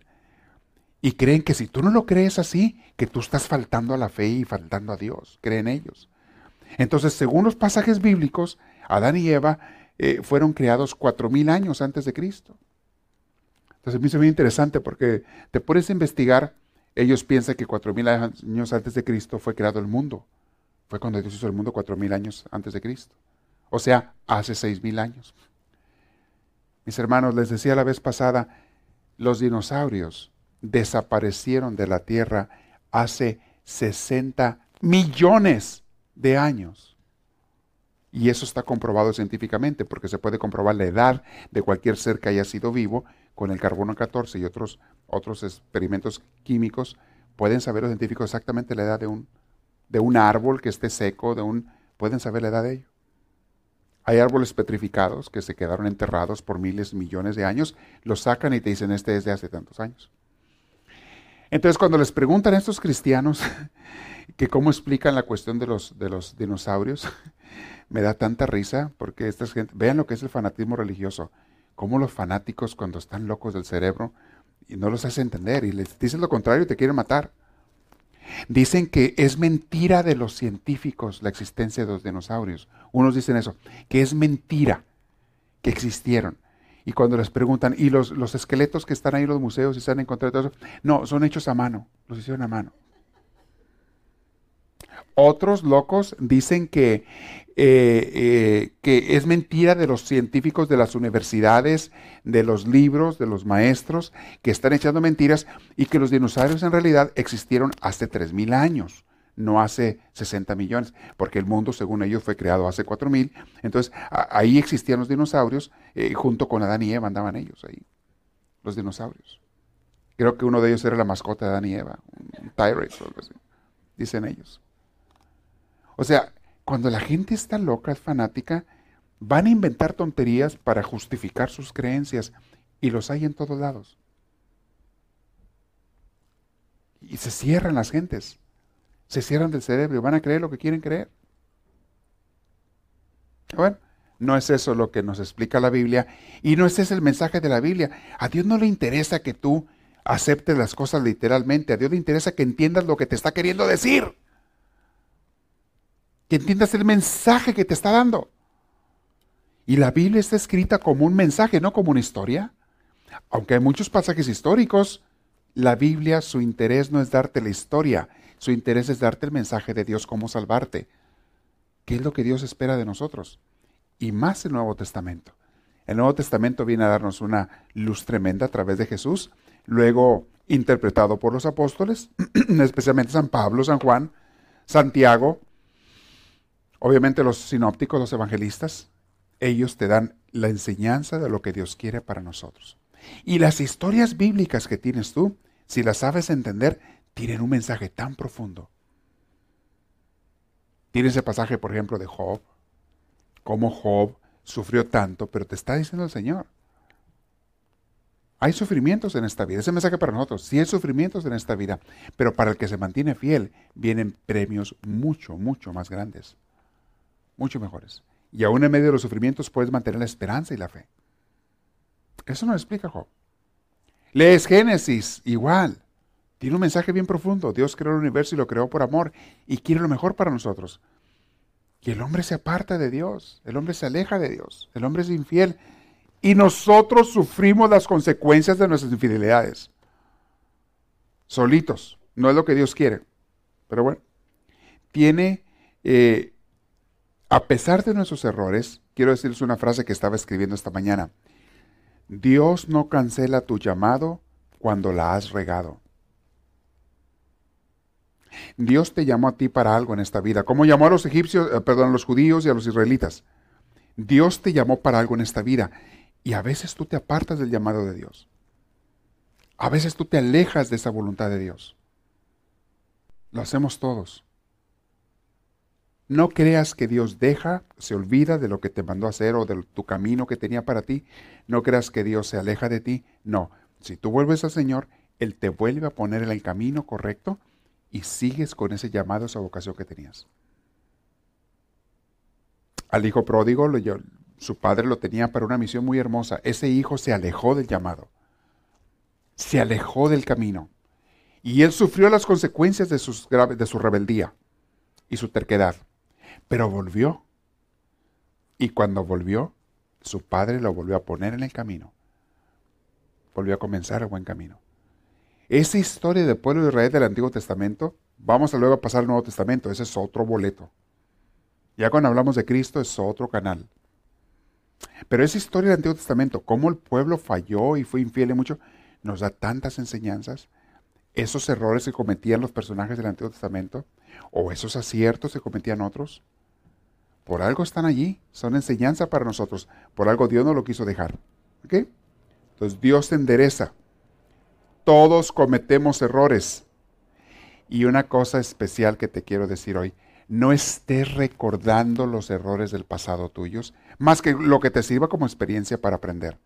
Y creen que si tú no lo crees así, que tú estás faltando a la fe y faltando a Dios, creen ellos. Entonces, según los pasajes bíblicos, Adán y Eva eh, fueron creados cuatro mil años antes de Cristo. Entonces me hizo muy interesante porque te pones a investigar ellos piensan que cuatro mil años antes de Cristo fue creado el mundo. Fue cuando Dios hizo el mundo cuatro mil años antes de Cristo. O sea, hace seis mil años. Mis hermanos, les decía la vez pasada, los dinosaurios desaparecieron de la Tierra hace 60 millones de años. Y eso está comprobado científicamente, porque se puede comprobar la edad de cualquier ser que haya sido vivo con el carbono 14 y otros, otros experimentos químicos. Pueden saber los científicos exactamente la edad de un, de un árbol que esté seco, de un, pueden saber la edad de ello. Hay árboles petrificados que se quedaron enterrados por miles, millones de años, los sacan y te dicen, este es de hace tantos años. Entonces, cuando les preguntan a estos cristianos [LAUGHS] que cómo explican la cuestión de los, de los dinosaurios, [LAUGHS] me da tanta risa porque esta gente, vean lo que es el fanatismo religioso, cómo los fanáticos cuando están locos del cerebro y no los hace entender y les dicen lo contrario te quieren matar. Dicen que es mentira de los científicos la existencia de los dinosaurios. Unos dicen eso, que es mentira que existieron. Y cuando les preguntan, ¿y los, los esqueletos que están ahí en los museos y se han encontrado? No, son hechos a mano, los hicieron a mano. Otros locos dicen que, eh, eh, que es mentira de los científicos de las universidades, de los libros, de los maestros, que están echando mentiras y que los dinosaurios en realidad existieron hace 3.000 años, no hace 60 millones, porque el mundo, según ellos, fue creado hace 4.000. Entonces, ahí existían los dinosaurios, eh, junto con Adán y Eva andaban ellos ahí, los dinosaurios. Creo que uno de ellos era la mascota de Adán y Eva, un T-Rex o algo así, dicen ellos. O sea, cuando la gente está loca, es fanática, van a inventar tonterías para justificar sus creencias y los hay en todos lados. Y se cierran las gentes, se cierran del cerebro van a creer lo que quieren creer. Bueno, no es eso lo que nos explica la Biblia y no ese es el mensaje de la Biblia. A Dios no le interesa que tú aceptes las cosas literalmente, a Dios le interesa que entiendas lo que te está queriendo decir que entiendas el mensaje que te está dando. Y la Biblia está escrita como un mensaje, no como una historia. Aunque hay muchos pasajes históricos, la Biblia, su interés no es darte la historia, su interés es darte el mensaje de Dios, cómo salvarte. ¿Qué es lo que Dios espera de nosotros? Y más el Nuevo Testamento. El Nuevo Testamento viene a darnos una luz tremenda a través de Jesús, luego interpretado por los apóstoles, [CLEARS THROAT] especialmente San Pablo, San Juan, Santiago, Obviamente los sinópticos, los evangelistas, ellos te dan la enseñanza de lo que Dios quiere para nosotros. Y las historias bíblicas que tienes tú, si las sabes entender, tienen un mensaje tan profundo. Tienes el pasaje, por ejemplo, de Job, cómo Job sufrió tanto, pero te está diciendo el Señor. Hay sufrimientos en esta vida. Ese mensaje para nosotros. Sí hay sufrimientos en esta vida, pero para el que se mantiene fiel vienen premios mucho, mucho más grandes mucho mejores. Y aún en medio de los sufrimientos puedes mantener la esperanza y la fe. Eso nos explica Job. Lees Génesis, igual. Tiene un mensaje bien profundo. Dios creó el universo y lo creó por amor y quiere lo mejor para nosotros. Y el hombre se aparta de Dios, el hombre se aleja de Dios, el hombre es infiel y nosotros sufrimos las consecuencias de nuestras infidelidades. Solitos, no es lo que Dios quiere. Pero bueno, tiene eh, a pesar de nuestros errores, quiero decirles una frase que estaba escribiendo esta mañana. Dios no cancela tu llamado cuando la has regado. Dios te llamó a ti para algo en esta vida, como llamó a los egipcios, eh, perdón, a los judíos y a los israelitas. Dios te llamó para algo en esta vida y a veces tú te apartas del llamado de Dios. A veces tú te alejas de esa voluntad de Dios. Lo hacemos todos. No creas que Dios deja, se olvida de lo que te mandó a hacer o de tu camino que tenía para ti. No creas que Dios se aleja de ti. No, si tú vuelves al Señor, Él te vuelve a poner en el camino correcto y sigues con ese llamado, esa vocación que tenías. Al hijo pródigo, su padre lo tenía para una misión muy hermosa. Ese hijo se alejó del llamado, se alejó del camino. Y él sufrió las consecuencias de, de su rebeldía y su terquedad. Pero volvió. Y cuando volvió, su padre lo volvió a poner en el camino. Volvió a comenzar el buen camino. Esa historia del pueblo de Israel del Antiguo Testamento, vamos a luego a pasar al Nuevo Testamento, ese es otro boleto. Ya cuando hablamos de Cristo es otro canal. Pero esa historia del Antiguo Testamento, cómo el pueblo falló y fue infiel mucho, nos da tantas enseñanzas. Esos errores que cometían los personajes del Antiguo Testamento, o esos aciertos que cometían otros, por algo están allí, son enseñanza para nosotros, por algo Dios no lo quiso dejar. ¿Ok? Entonces Dios te endereza. Todos cometemos errores. Y una cosa especial que te quiero decir hoy, no estés recordando los errores del pasado tuyos, más que lo que te sirva como experiencia para aprender.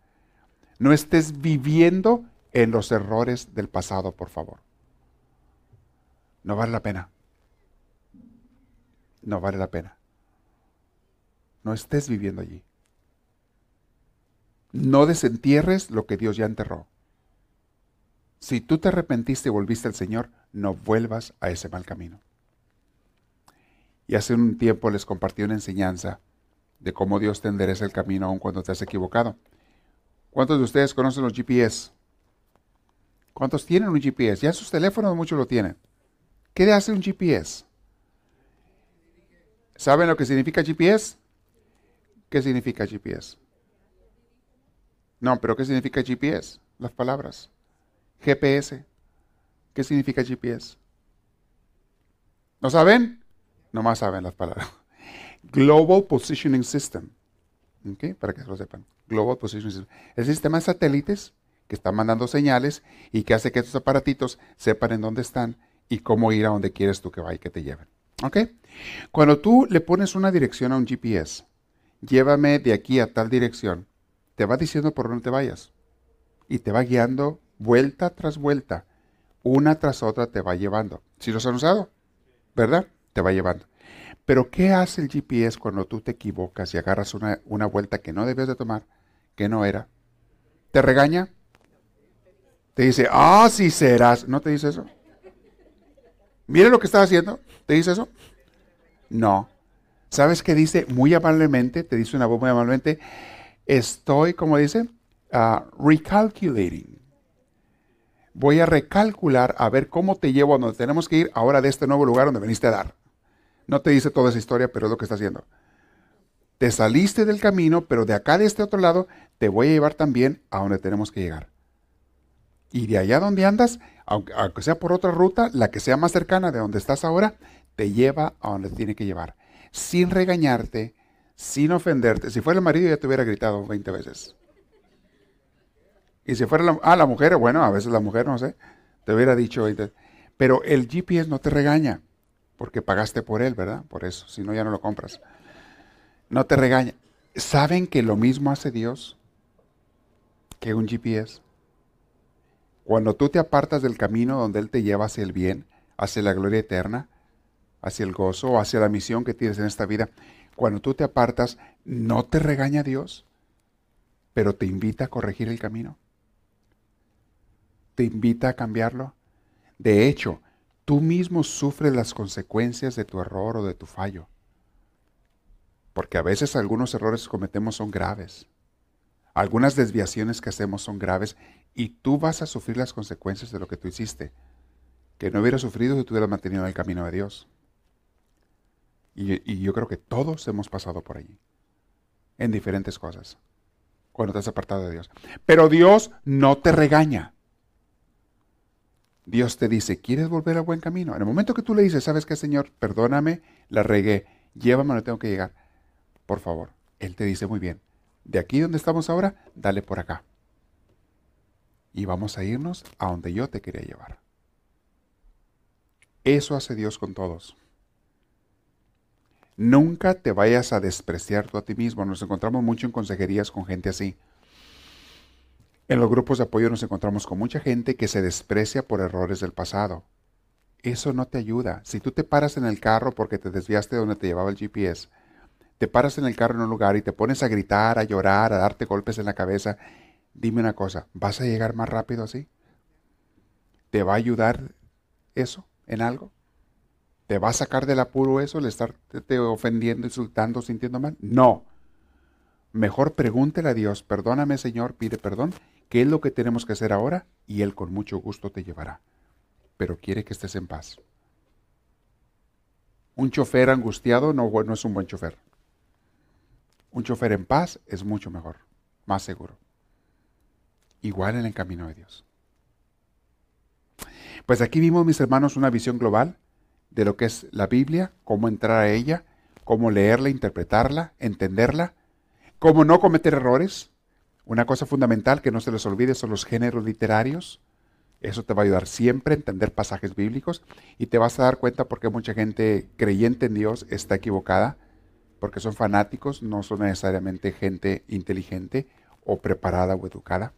No estés viviendo en los errores del pasado, por favor. No vale la pena. No vale la pena. No estés viviendo allí. No desentierres lo que Dios ya enterró. Si tú te arrepentiste y volviste al Señor, no vuelvas a ese mal camino. Y hace un tiempo les compartí una enseñanza de cómo Dios te endereza el camino aun cuando te has equivocado. ¿Cuántos de ustedes conocen los GPS? ¿Cuántos tienen un GPS? Ya sus teléfonos muchos lo tienen. ¿Qué hace un GPS? ¿Saben lo que significa GPS? ¿Qué significa GPS? No, pero ¿qué significa GPS? Las palabras. GPS. ¿Qué significa GPS? ¿No saben? Nomás saben las palabras. Global Positioning System. ¿Okay? Para que lo sepan. Global Positioning System. El sistema de satélites que están mandando señales y que hace que estos aparatitos sepan en dónde están y cómo ir a donde quieres tú que vaya y que te lleven. ¿Ok? Cuando tú le pones una dirección a un GPS, llévame de aquí a tal dirección, te va diciendo por dónde te vayas y te va guiando vuelta tras vuelta, una tras otra te va llevando. Si los han usado, ¿verdad? Te va llevando. Pero ¿qué hace el GPS cuando tú te equivocas y agarras una, una vuelta que no debes de tomar, que no era? ¿Te regaña? Te dice, ah, sí serás. ¿No te dice eso? Mire lo que estás haciendo. ¿Te dice eso? No. ¿Sabes qué dice muy amablemente? Te dice una voz muy amablemente. Estoy, como dice, uh, recalculating. Voy a recalcular a ver cómo te llevo a donde tenemos que ir ahora de este nuevo lugar donde veniste a dar. No te dice toda esa historia, pero es lo que está haciendo. Te saliste del camino, pero de acá de este otro lado te voy a llevar también a donde tenemos que llegar. Y de allá donde andas, aunque, sea por otra ruta, la que sea más cercana de donde estás ahora, te lleva a donde tiene que llevar. Sin regañarte, sin ofenderte. Si fuera el marido ya te hubiera gritado 20 veces. Y si fuera la, ah, la mujer, bueno, a veces la mujer, no sé, te hubiera dicho 20 Pero el GPS no te regaña, porque pagaste por él, ¿verdad? Por eso, si no ya no lo compras. No te regaña. ¿Saben que lo mismo hace Dios que un GPS? Cuando tú te apartas del camino donde Él te lleva hacia el bien, hacia la gloria eterna, hacia el gozo, hacia la misión que tienes en esta vida, cuando tú te apartas, no te regaña Dios, pero te invita a corregir el camino. Te invita a cambiarlo. De hecho, tú mismo sufres las consecuencias de tu error o de tu fallo. Porque a veces algunos errores que cometemos son graves. Algunas desviaciones que hacemos son graves y tú vas a sufrir las consecuencias de lo que tú hiciste, que no hubieras sufrido si tú hubieras mantenido el camino de Dios. Y, y, yo creo que todos hemos pasado por allí, en diferentes cosas, cuando te has apartado de Dios. Pero Dios no te regaña. Dios te dice, ¿quieres volver al buen camino? En el momento que tú le dices, ¿sabes qué, Señor? Perdóname, la regué, llévame donde tengo que llegar. Por favor, Él te dice muy bien, de aquí donde estamos ahora, dale por acá. Y vamos a irnos a donde yo te quería llevar. Eso hace Dios con todos. Nunca te vayas a despreciar tú a ti mismo. Nos encontramos mucho en consejerías con gente así. En los grupos de apoyo nos encontramos con mucha gente que se desprecia por errores del pasado. Eso no te ayuda. Si tú te paras en el carro porque te desviaste de donde te llevaba el GPS, te paras en el carro en un lugar y te pones a gritar, a llorar, a darte golpes en la cabeza, dime una cosa, ¿vas a llegar más rápido así? ¿Te va a ayudar eso en algo? ¿Te va a sacar del apuro eso, el estarte ofendiendo, insultando, sintiendo mal? No. Mejor pregúntele a Dios, perdóname Señor, pide perdón, qué es lo que tenemos que hacer ahora y Él con mucho gusto te llevará. Pero quiere que estés en paz. Un chofer angustiado no, es un buen chofer. Un chofer en paz es mucho mejor, más seguro. Igual en el camino de Dios. Pues aquí vimos, mis hermanos, una visión global de lo que es la Biblia, cómo entrar a ella, cómo leerla, interpretarla, entenderla, cómo no cometer errores. Una cosa fundamental que no se les olvide son los géneros literarios. Eso te va a ayudar siempre a entender pasajes bíblicos y te vas a dar cuenta porque mucha gente creyente en Dios está equivocada, porque son fanáticos, no son necesariamente gente inteligente o preparada o educada.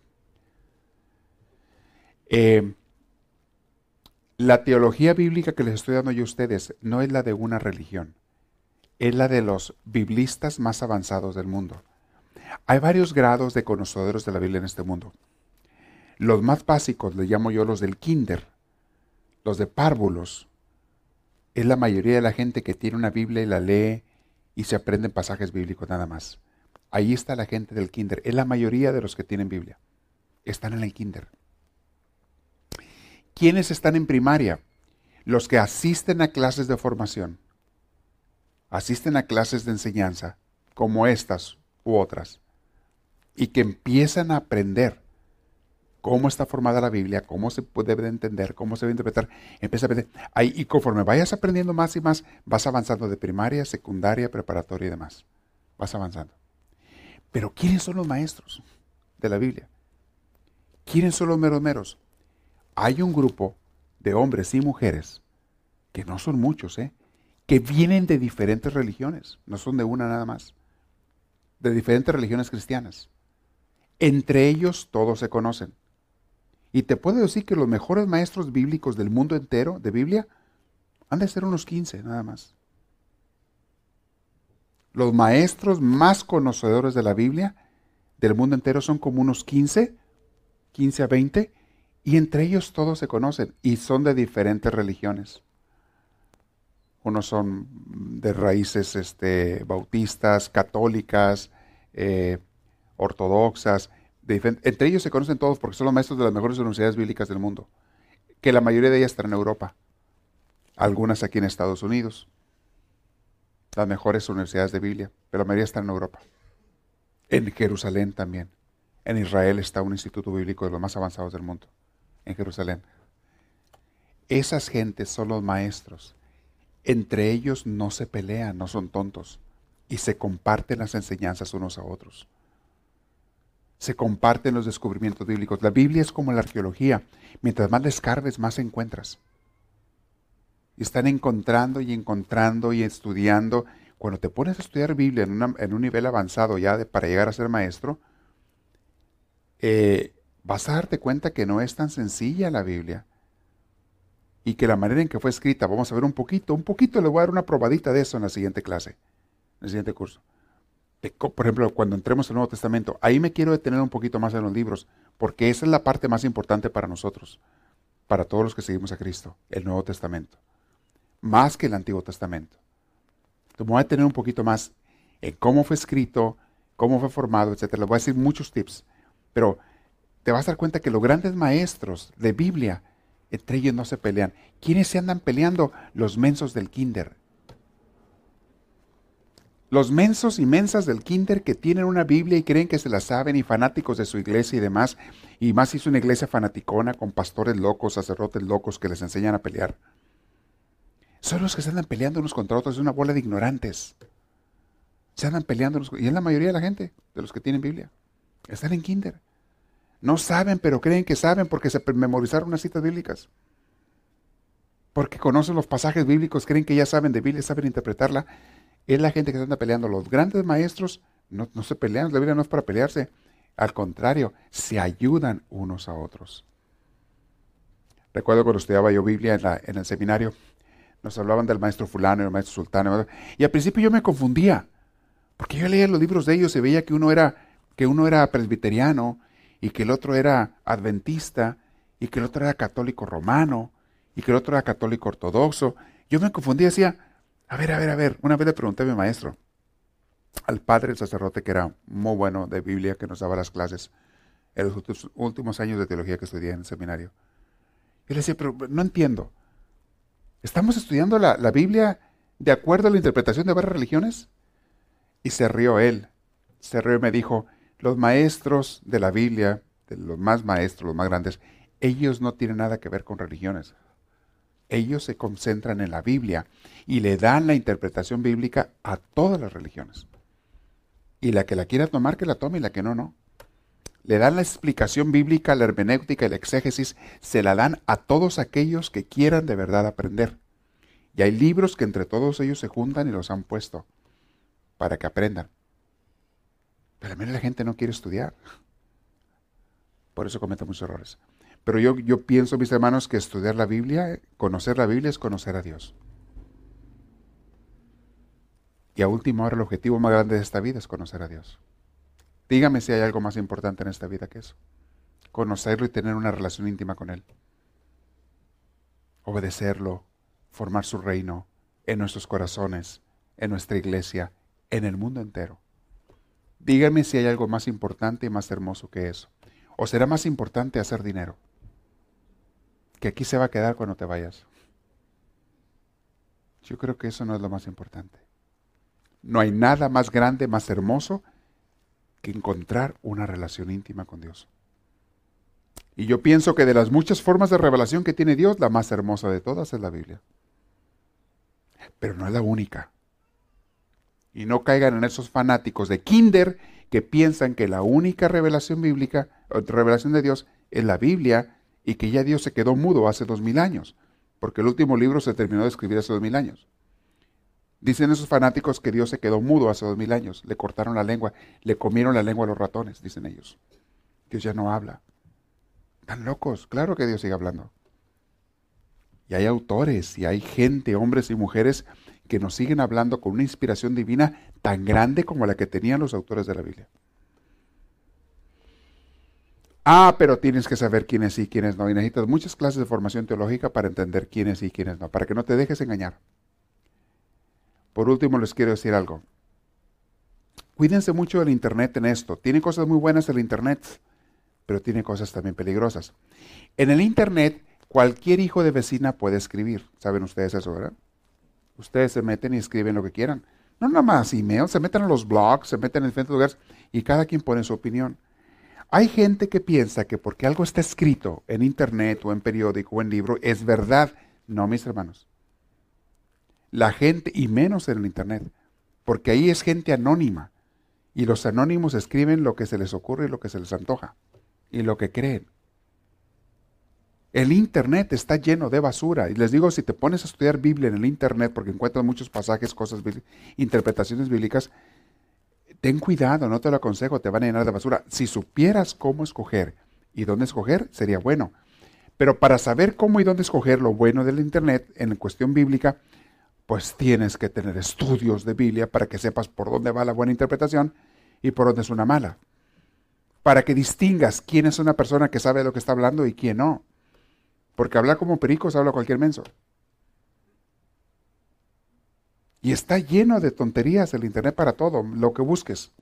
Eh, la teología bíblica que les estoy dando yo a ustedes no es la de una religión, es la de los biblistas más avanzados del mundo. Hay varios grados de conocedores de la Biblia en este mundo. Los más básicos, le llamo yo los del kinder, los de párvulos, es la mayoría de la gente que tiene una Biblia y la lee y se aprenden pasajes bíblicos nada más. Ahí está la gente del kinder, es la mayoría de los que tienen Biblia. Están en el kinder. ¿Quiénes están en primaria? Los que asisten a clases de formación, asisten a clases de enseñanza, como estas u otras, y que empiezan a aprender cómo está formada la Biblia, cómo se debe entender, cómo se debe interpretar, empieza a aprender. Ahí, y conforme vayas aprendiendo más y más, vas avanzando de primaria, secundaria, preparatoria y demás. Vas avanzando. Pero ¿quiénes son los maestros de la Biblia? ¿Quiénes son los meros meros? hay un grupo de hombres y mujeres, que no son muchos, ¿eh? que vienen de diferentes religiones, no son de una nada más, de diferentes religiones cristianas. Entre ellos todos se conocen. Y te puedo decir que los mejores maestros bíblicos del mundo entero de Biblia han de ser unos 15 nada más. Los maestros más conocedores de la Biblia del mundo entero son como unos 15, 15 a 20, y entre ellos todos se conocen y son de diferentes religiones. Unos son de raíces este, bautistas, católicas, eh, ortodoxas. entre ellos se conocen todos porque son los maestros de las mejores universidades bíblicas del mundo, que la mayoría de ellas están en Europa, algunas aquí en Estados Unidos, las mejores universidades de Biblia, pero la mayoría están en Europa. En Jerusalén también. En Israel está un instituto bíblico de los más avanzados del mundo en Jerusalén. Esas gentes son los maestros. Entre ellos no se pelean, no son tontos. Y se comparten las enseñanzas unos a otros. Se comparten los descubrimientos bíblicos. La Biblia es como la arqueología. Mientras más descarbes, más encuentras. Están encontrando y encontrando y estudiando. Cuando te pones a estudiar Biblia en, un nivel avanzado ya para llegar a ser maestro, eh, vas a darte cuenta que no es tan sencilla la Biblia. Y que la manera en que fue escrita, vamos a ver un poquito, un poquito, le voy a dar una probadita de eso en la siguiente clase, en el siguiente curso. por ejemplo, cuando entremos al Nuevo Testamento, ahí me quiero detener un poquito más en los libros, porque esa es la parte más importante para nosotros, para todos los que seguimos a Cristo, el Nuevo Testamento, más que el Antiguo Testamento. Entonces, me voy a detener un poquito más en cómo fue escrito, cómo fue formado, etc. Les voy a decir muchos tips, pero te vas a dar cuenta que los grandes maestros de Biblia, entre ellos no se pelean. ¿Quiénes se andan peleando? Los mensos del kinder. Los mensos y mensas del kinder que tienen una Biblia y creen que se la saben y fanáticos de su iglesia y demás, y más es una iglesia fanaticona con pastores locos, sacerdotes locos que les enseñan a pelear. Son los que se andan peleando unos contra otros, es una bola de ignorantes. Se andan peleando, y es la mayoría de la gente, de los que tienen Biblia. Están en kinder. No saben, pero creen que saben porque se memorizaron unas citas bíblicas. Porque conocen los pasajes bíblicos, creen que ya saben de Biblia, saben interpretarla. Es la gente que se anda peleando. Los grandes maestros no, se pelean, la Biblia no es para pelearse. Al contrario, se ayudan unos a otros. Recuerdo cuando estudiaba yo Biblia en, en el seminario, nos hablaban del maestro fulano y el maestro sultano. Y al principio yo me confundía, porque yo leía los libros de ellos y veía que uno era, que uno era presbiteriano, y que el otro era adventista, y que el otro era católico romano, y que el otro era católico ortodoxo. Yo me confundí y decía, a ver, a ver, a ver, una vez le pregunté a mi maestro, al padre el sacerdote que era muy bueno de Biblia, que nos daba las clases, en los últimos años de teología que estudié en el seminario. Yo le decía, pero no entiendo. ¿Estamos estudiando la, la Biblia de acuerdo a la interpretación de varias religiones? Y se rió él. Se rió y me dijo, los maestros de la Biblia, de los más maestros, los más grandes, ellos no tienen nada que ver con religiones. Ellos se concentran en la Biblia y le dan la interpretación bíblica a todas las religiones. Y la que la quiera tomar, que la tome y la que no, no. Le dan la explicación bíblica, la hermenéutica y la exégesis, se la dan a todos aquellos que quieran de verdad aprender. Y hay libros que entre todos ellos se juntan y los han puesto para que aprendan. Pero a mí la gente no quiere estudiar. Por eso comete muchos errores. Pero yo, yo pienso, mis hermanos, que estudiar la Biblia, conocer la Biblia es conocer a Dios. Y a última hora el objetivo más grande de esta vida es conocer a Dios. Dígame si hay algo más importante en esta vida que eso. Conocerlo y tener una relación íntima con Él. Obedecerlo, formar su reino en nuestros corazones, en nuestra iglesia, en el mundo entero. Dígame si hay algo más importante y más hermoso que eso. ¿O será más importante hacer dinero? que aquí se va a quedar cuando te vayas. Yo creo que eso no es lo más importante. No hay nada más grande, más hermoso que encontrar una relación íntima con Dios. Y yo pienso que de las muchas formas de revelación que tiene Dios, la más hermosa de todas es la Biblia. Pero no es la única. Y no caigan en esos fanáticos de Kinder que piensan que la única revelación bíblica, o revelación de Dios, es la Biblia y que ya Dios se quedó mudo hace dos mil años, porque el último libro se terminó de escribir hace dos mil años. Dicen esos fanáticos que Dios se quedó mudo hace dos mil años, le cortaron la lengua, le comieron la lengua a los ratones, dicen ellos. Dios ya no habla. Están locos, claro que Dios sigue hablando. Y hay autores, y hay gente, hombres y mujeres, que nos siguen hablando con una inspiración divina tan grande como la que tenían los autores de la Biblia. Ah, pero tienes que saber quiénes sí y quiénes no. Y necesitas muchas clases de formación teológica para entender quiénes sí y quiénes no, para que no te dejes engañar. Por último, les quiero decir algo. Cuídense mucho del Internet en esto. Tiene cosas muy buenas el Internet, pero tiene cosas también peligrosas. En el Internet, cualquier hijo de vecina puede escribir. ¿Saben ustedes eso, verdad? Ustedes se meten y escriben lo que quieran. No nada más email, se meten en los blogs, se meten en diferentes lugares y cada quien pone su opinión. Hay gente que piensa que porque algo está escrito en internet o en periódico o en libro es verdad. No, mis hermanos. La gente, y menos en el internet, porque ahí es gente anónima. Y los anónimos escriben lo que se les ocurre y lo que se les antoja. Y lo que creen. El Internet está lleno de basura. Y les digo, si te pones a estudiar Biblia en el Internet, porque encuentras muchos pasajes, cosas, interpretaciones bíblicas, ten cuidado, no te lo aconsejo, te van a llenar de basura. Si supieras cómo escoger y dónde escoger, sería bueno. Pero para saber cómo y dónde escoger lo bueno del Internet en cuestión bíblica, pues tienes que tener estudios de Biblia para que sepas por dónde va la buena interpretación y por dónde es una mala. Para que distingas quién es una persona que sabe lo que está hablando y quién no. Porque hablar como pericos habla cualquier menso. Y está lleno de tonterías el Internet para todo, lo que busques.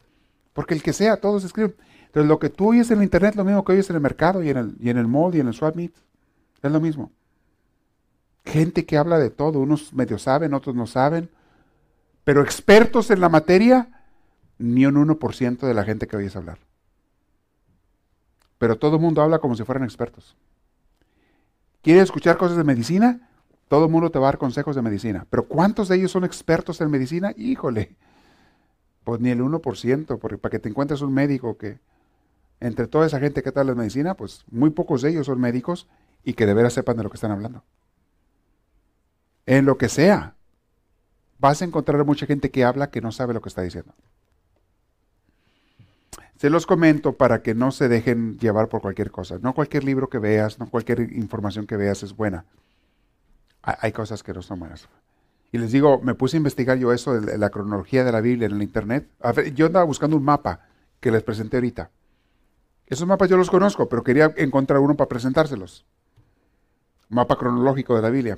Porque el que sea, todos escriben. Entonces, lo que tú oyes en el Internet es lo mismo que oyes en el mercado y en el, y en el y en el swap meet. Es lo mismo. Gente que habla de todo. Unos medio saben, otros no saben. Pero expertos en la materia, ni un 1% de la gente que oyes hablar. Pero todo el mundo habla como si fueran expertos. ¿Quieres escuchar cosas de medicina? Todo el mundo te va a dar consejos de medicina. Pero ¿cuántos de ellos son expertos en medicina? Híjole, pues ni el 1%, porque para que te encuentres un médico que, entre toda esa gente que tal la medicina, pues muy pocos de ellos son médicos y que de veras sepan de lo que están hablando. En lo que sea, vas a encontrar mucha gente que habla que no sabe lo que está diciendo. Se los comento para que no se dejen llevar por cualquier cosa. No cualquier libro que veas, no cualquier información que veas es buena hay cosas que no son buenas. Y les digo, me puse a investigar yo eso, la cronología de la Biblia en el Internet. yo andaba buscando un mapa que les presenté ahorita. Esos mapas yo los conozco, pero quería encontrar uno para presentárselos. Mapa cronológico de la Biblia.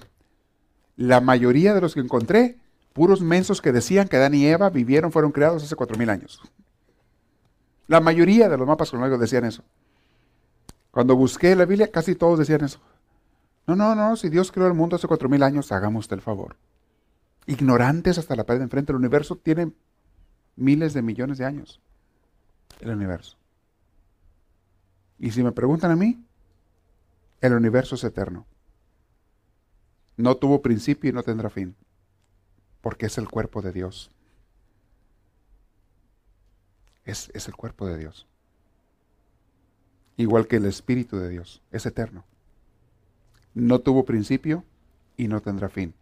La mayoría de los que encontré, puros mensos que decían que Adán y Eva vivieron, fueron creados hace cuatro mil años. La mayoría de los mapas cronológicos decían eso. Cuando busqué la Biblia, casi todos decían eso. No, no, no, si Dios creó el mundo hace cuatro mil años, hagamos el favor. Ignorantes hasta la pared de enfrente, el universo tiene miles de millones de años. El universo. Y si me preguntan a mí, el universo es eterno. No tuvo principio y no tendrá fin, porque es el cuerpo de Dios. Es, es, el cuerpo de Dios. Igual que el Espíritu de Dios, es eterno. No tuvo principio y no tendrá fin.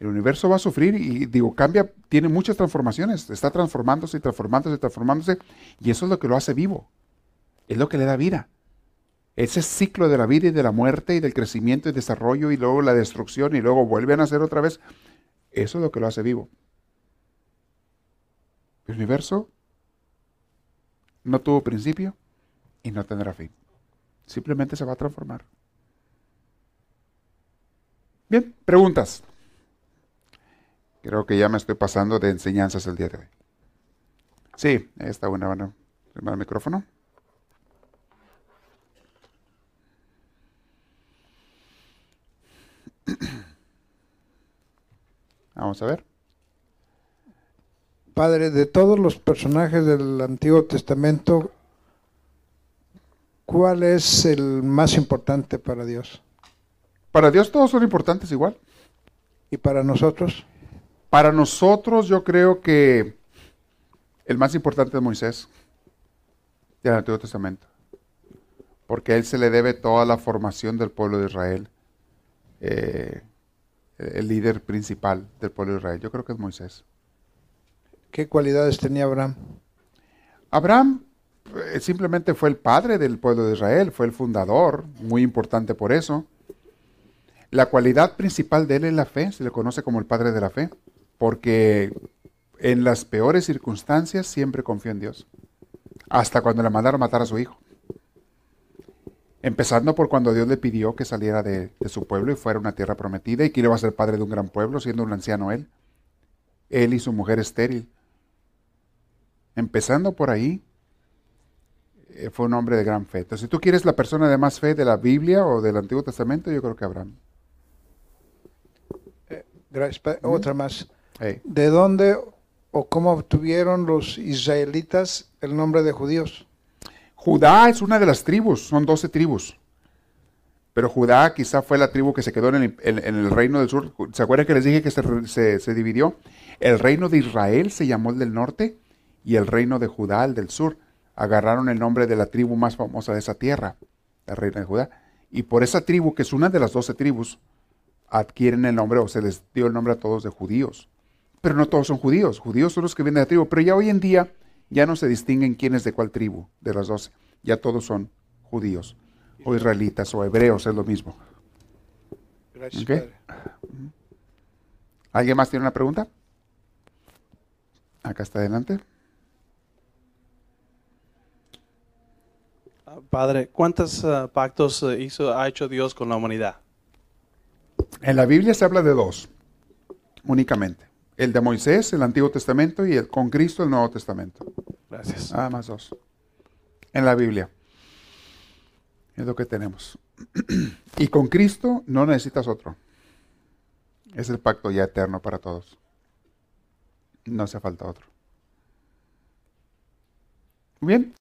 El universo va a sufrir y digo, cambia, tiene muchas transformaciones, está transformándose y transformándose y transformándose, y eso es lo que lo hace vivo, es lo que le da vida. Ese ciclo de la vida y de la muerte y del crecimiento y desarrollo y luego la destrucción y luego vuelve a nacer otra vez, eso es lo que lo hace vivo. El universo no tuvo principio y no tendrá fin. Simplemente se va a transformar. Bien, preguntas. Creo que ya me estoy pasando de enseñanzas el día de hoy. Sí, está buena, bueno. El micrófono. [CLEARS THROAT] Vamos a ver. Padre, de todos los personajes del Antiguo Testamento, ¿cuál es el más importante para Dios? Para Dios todos son importantes igual. ¿Y para nosotros? Para nosotros yo creo que el más importante es Moisés del Antiguo Testamento, porque a él se le debe toda la formación del pueblo de Israel, eh, el líder principal del pueblo de Israel. Yo creo que es Moisés. ¿Qué cualidades tenía Abraham? Abraham eh, simplemente fue el padre del pueblo de Israel, fue el fundador, muy importante por eso. La cualidad principal de él es la fe, se le conoce como el padre de la fe porque en las peores circunstancias siempre confió en Dios, hasta cuando le mandaron matar a su hijo. Empezando por cuando Dios le pidió que saliera de, su pueblo y fuera a una tierra prometida y que iba a ser padre de un gran pueblo, siendo un anciano él. Él y su mujer estéril. Empezando por ahí, eh, fue un hombre de gran fe. Entonces, si tú quieres la persona de más fe de la Biblia o del Antiguo Testamento, yo creo que Abraham. Eh, gracias. Otra más. ¿De dónde o cómo obtuvieron los israelitas el nombre de judíos? Judá es una de las tribus, son doce tribus. Pero Judá quizá fue la tribu que se quedó en el, reino del sur. ¿Se acuerdan que les dije que se, dividió? El reino de Israel se llamó el del norte y el reino de Judá el del sur. Agarraron el nombre de la tribu más famosa de esa tierra, la reina de Judá. Y por esa tribu, que es una de las doce tribus, adquieren el nombre o se les dio el nombre a todos de judíos pero no todos son judíos. Judíos son los que vienen de la tribu, pero ya hoy en día ya no se distinguen quién es de cuál tribu, de las doce. Ya todos son judíos, o israelitas, o hebreos, es lo mismo. Gracias, ¿Alguien más tiene una pregunta? Acá está adelante. Padre, ¿cuántos ah, pactos ah, hizo, ha hecho Dios con la humanidad? En la Biblia se habla de dos, únicamente el de Moisés, el Antiguo Testamento, y el con Cristo, el Nuevo Testamento. Gracias. Nada más dos. En la Biblia. Es lo que tenemos. [CLEARS THROAT] y con Cristo no necesitas otro. Es el pacto ya eterno para todos. No hace falta otro. Bien.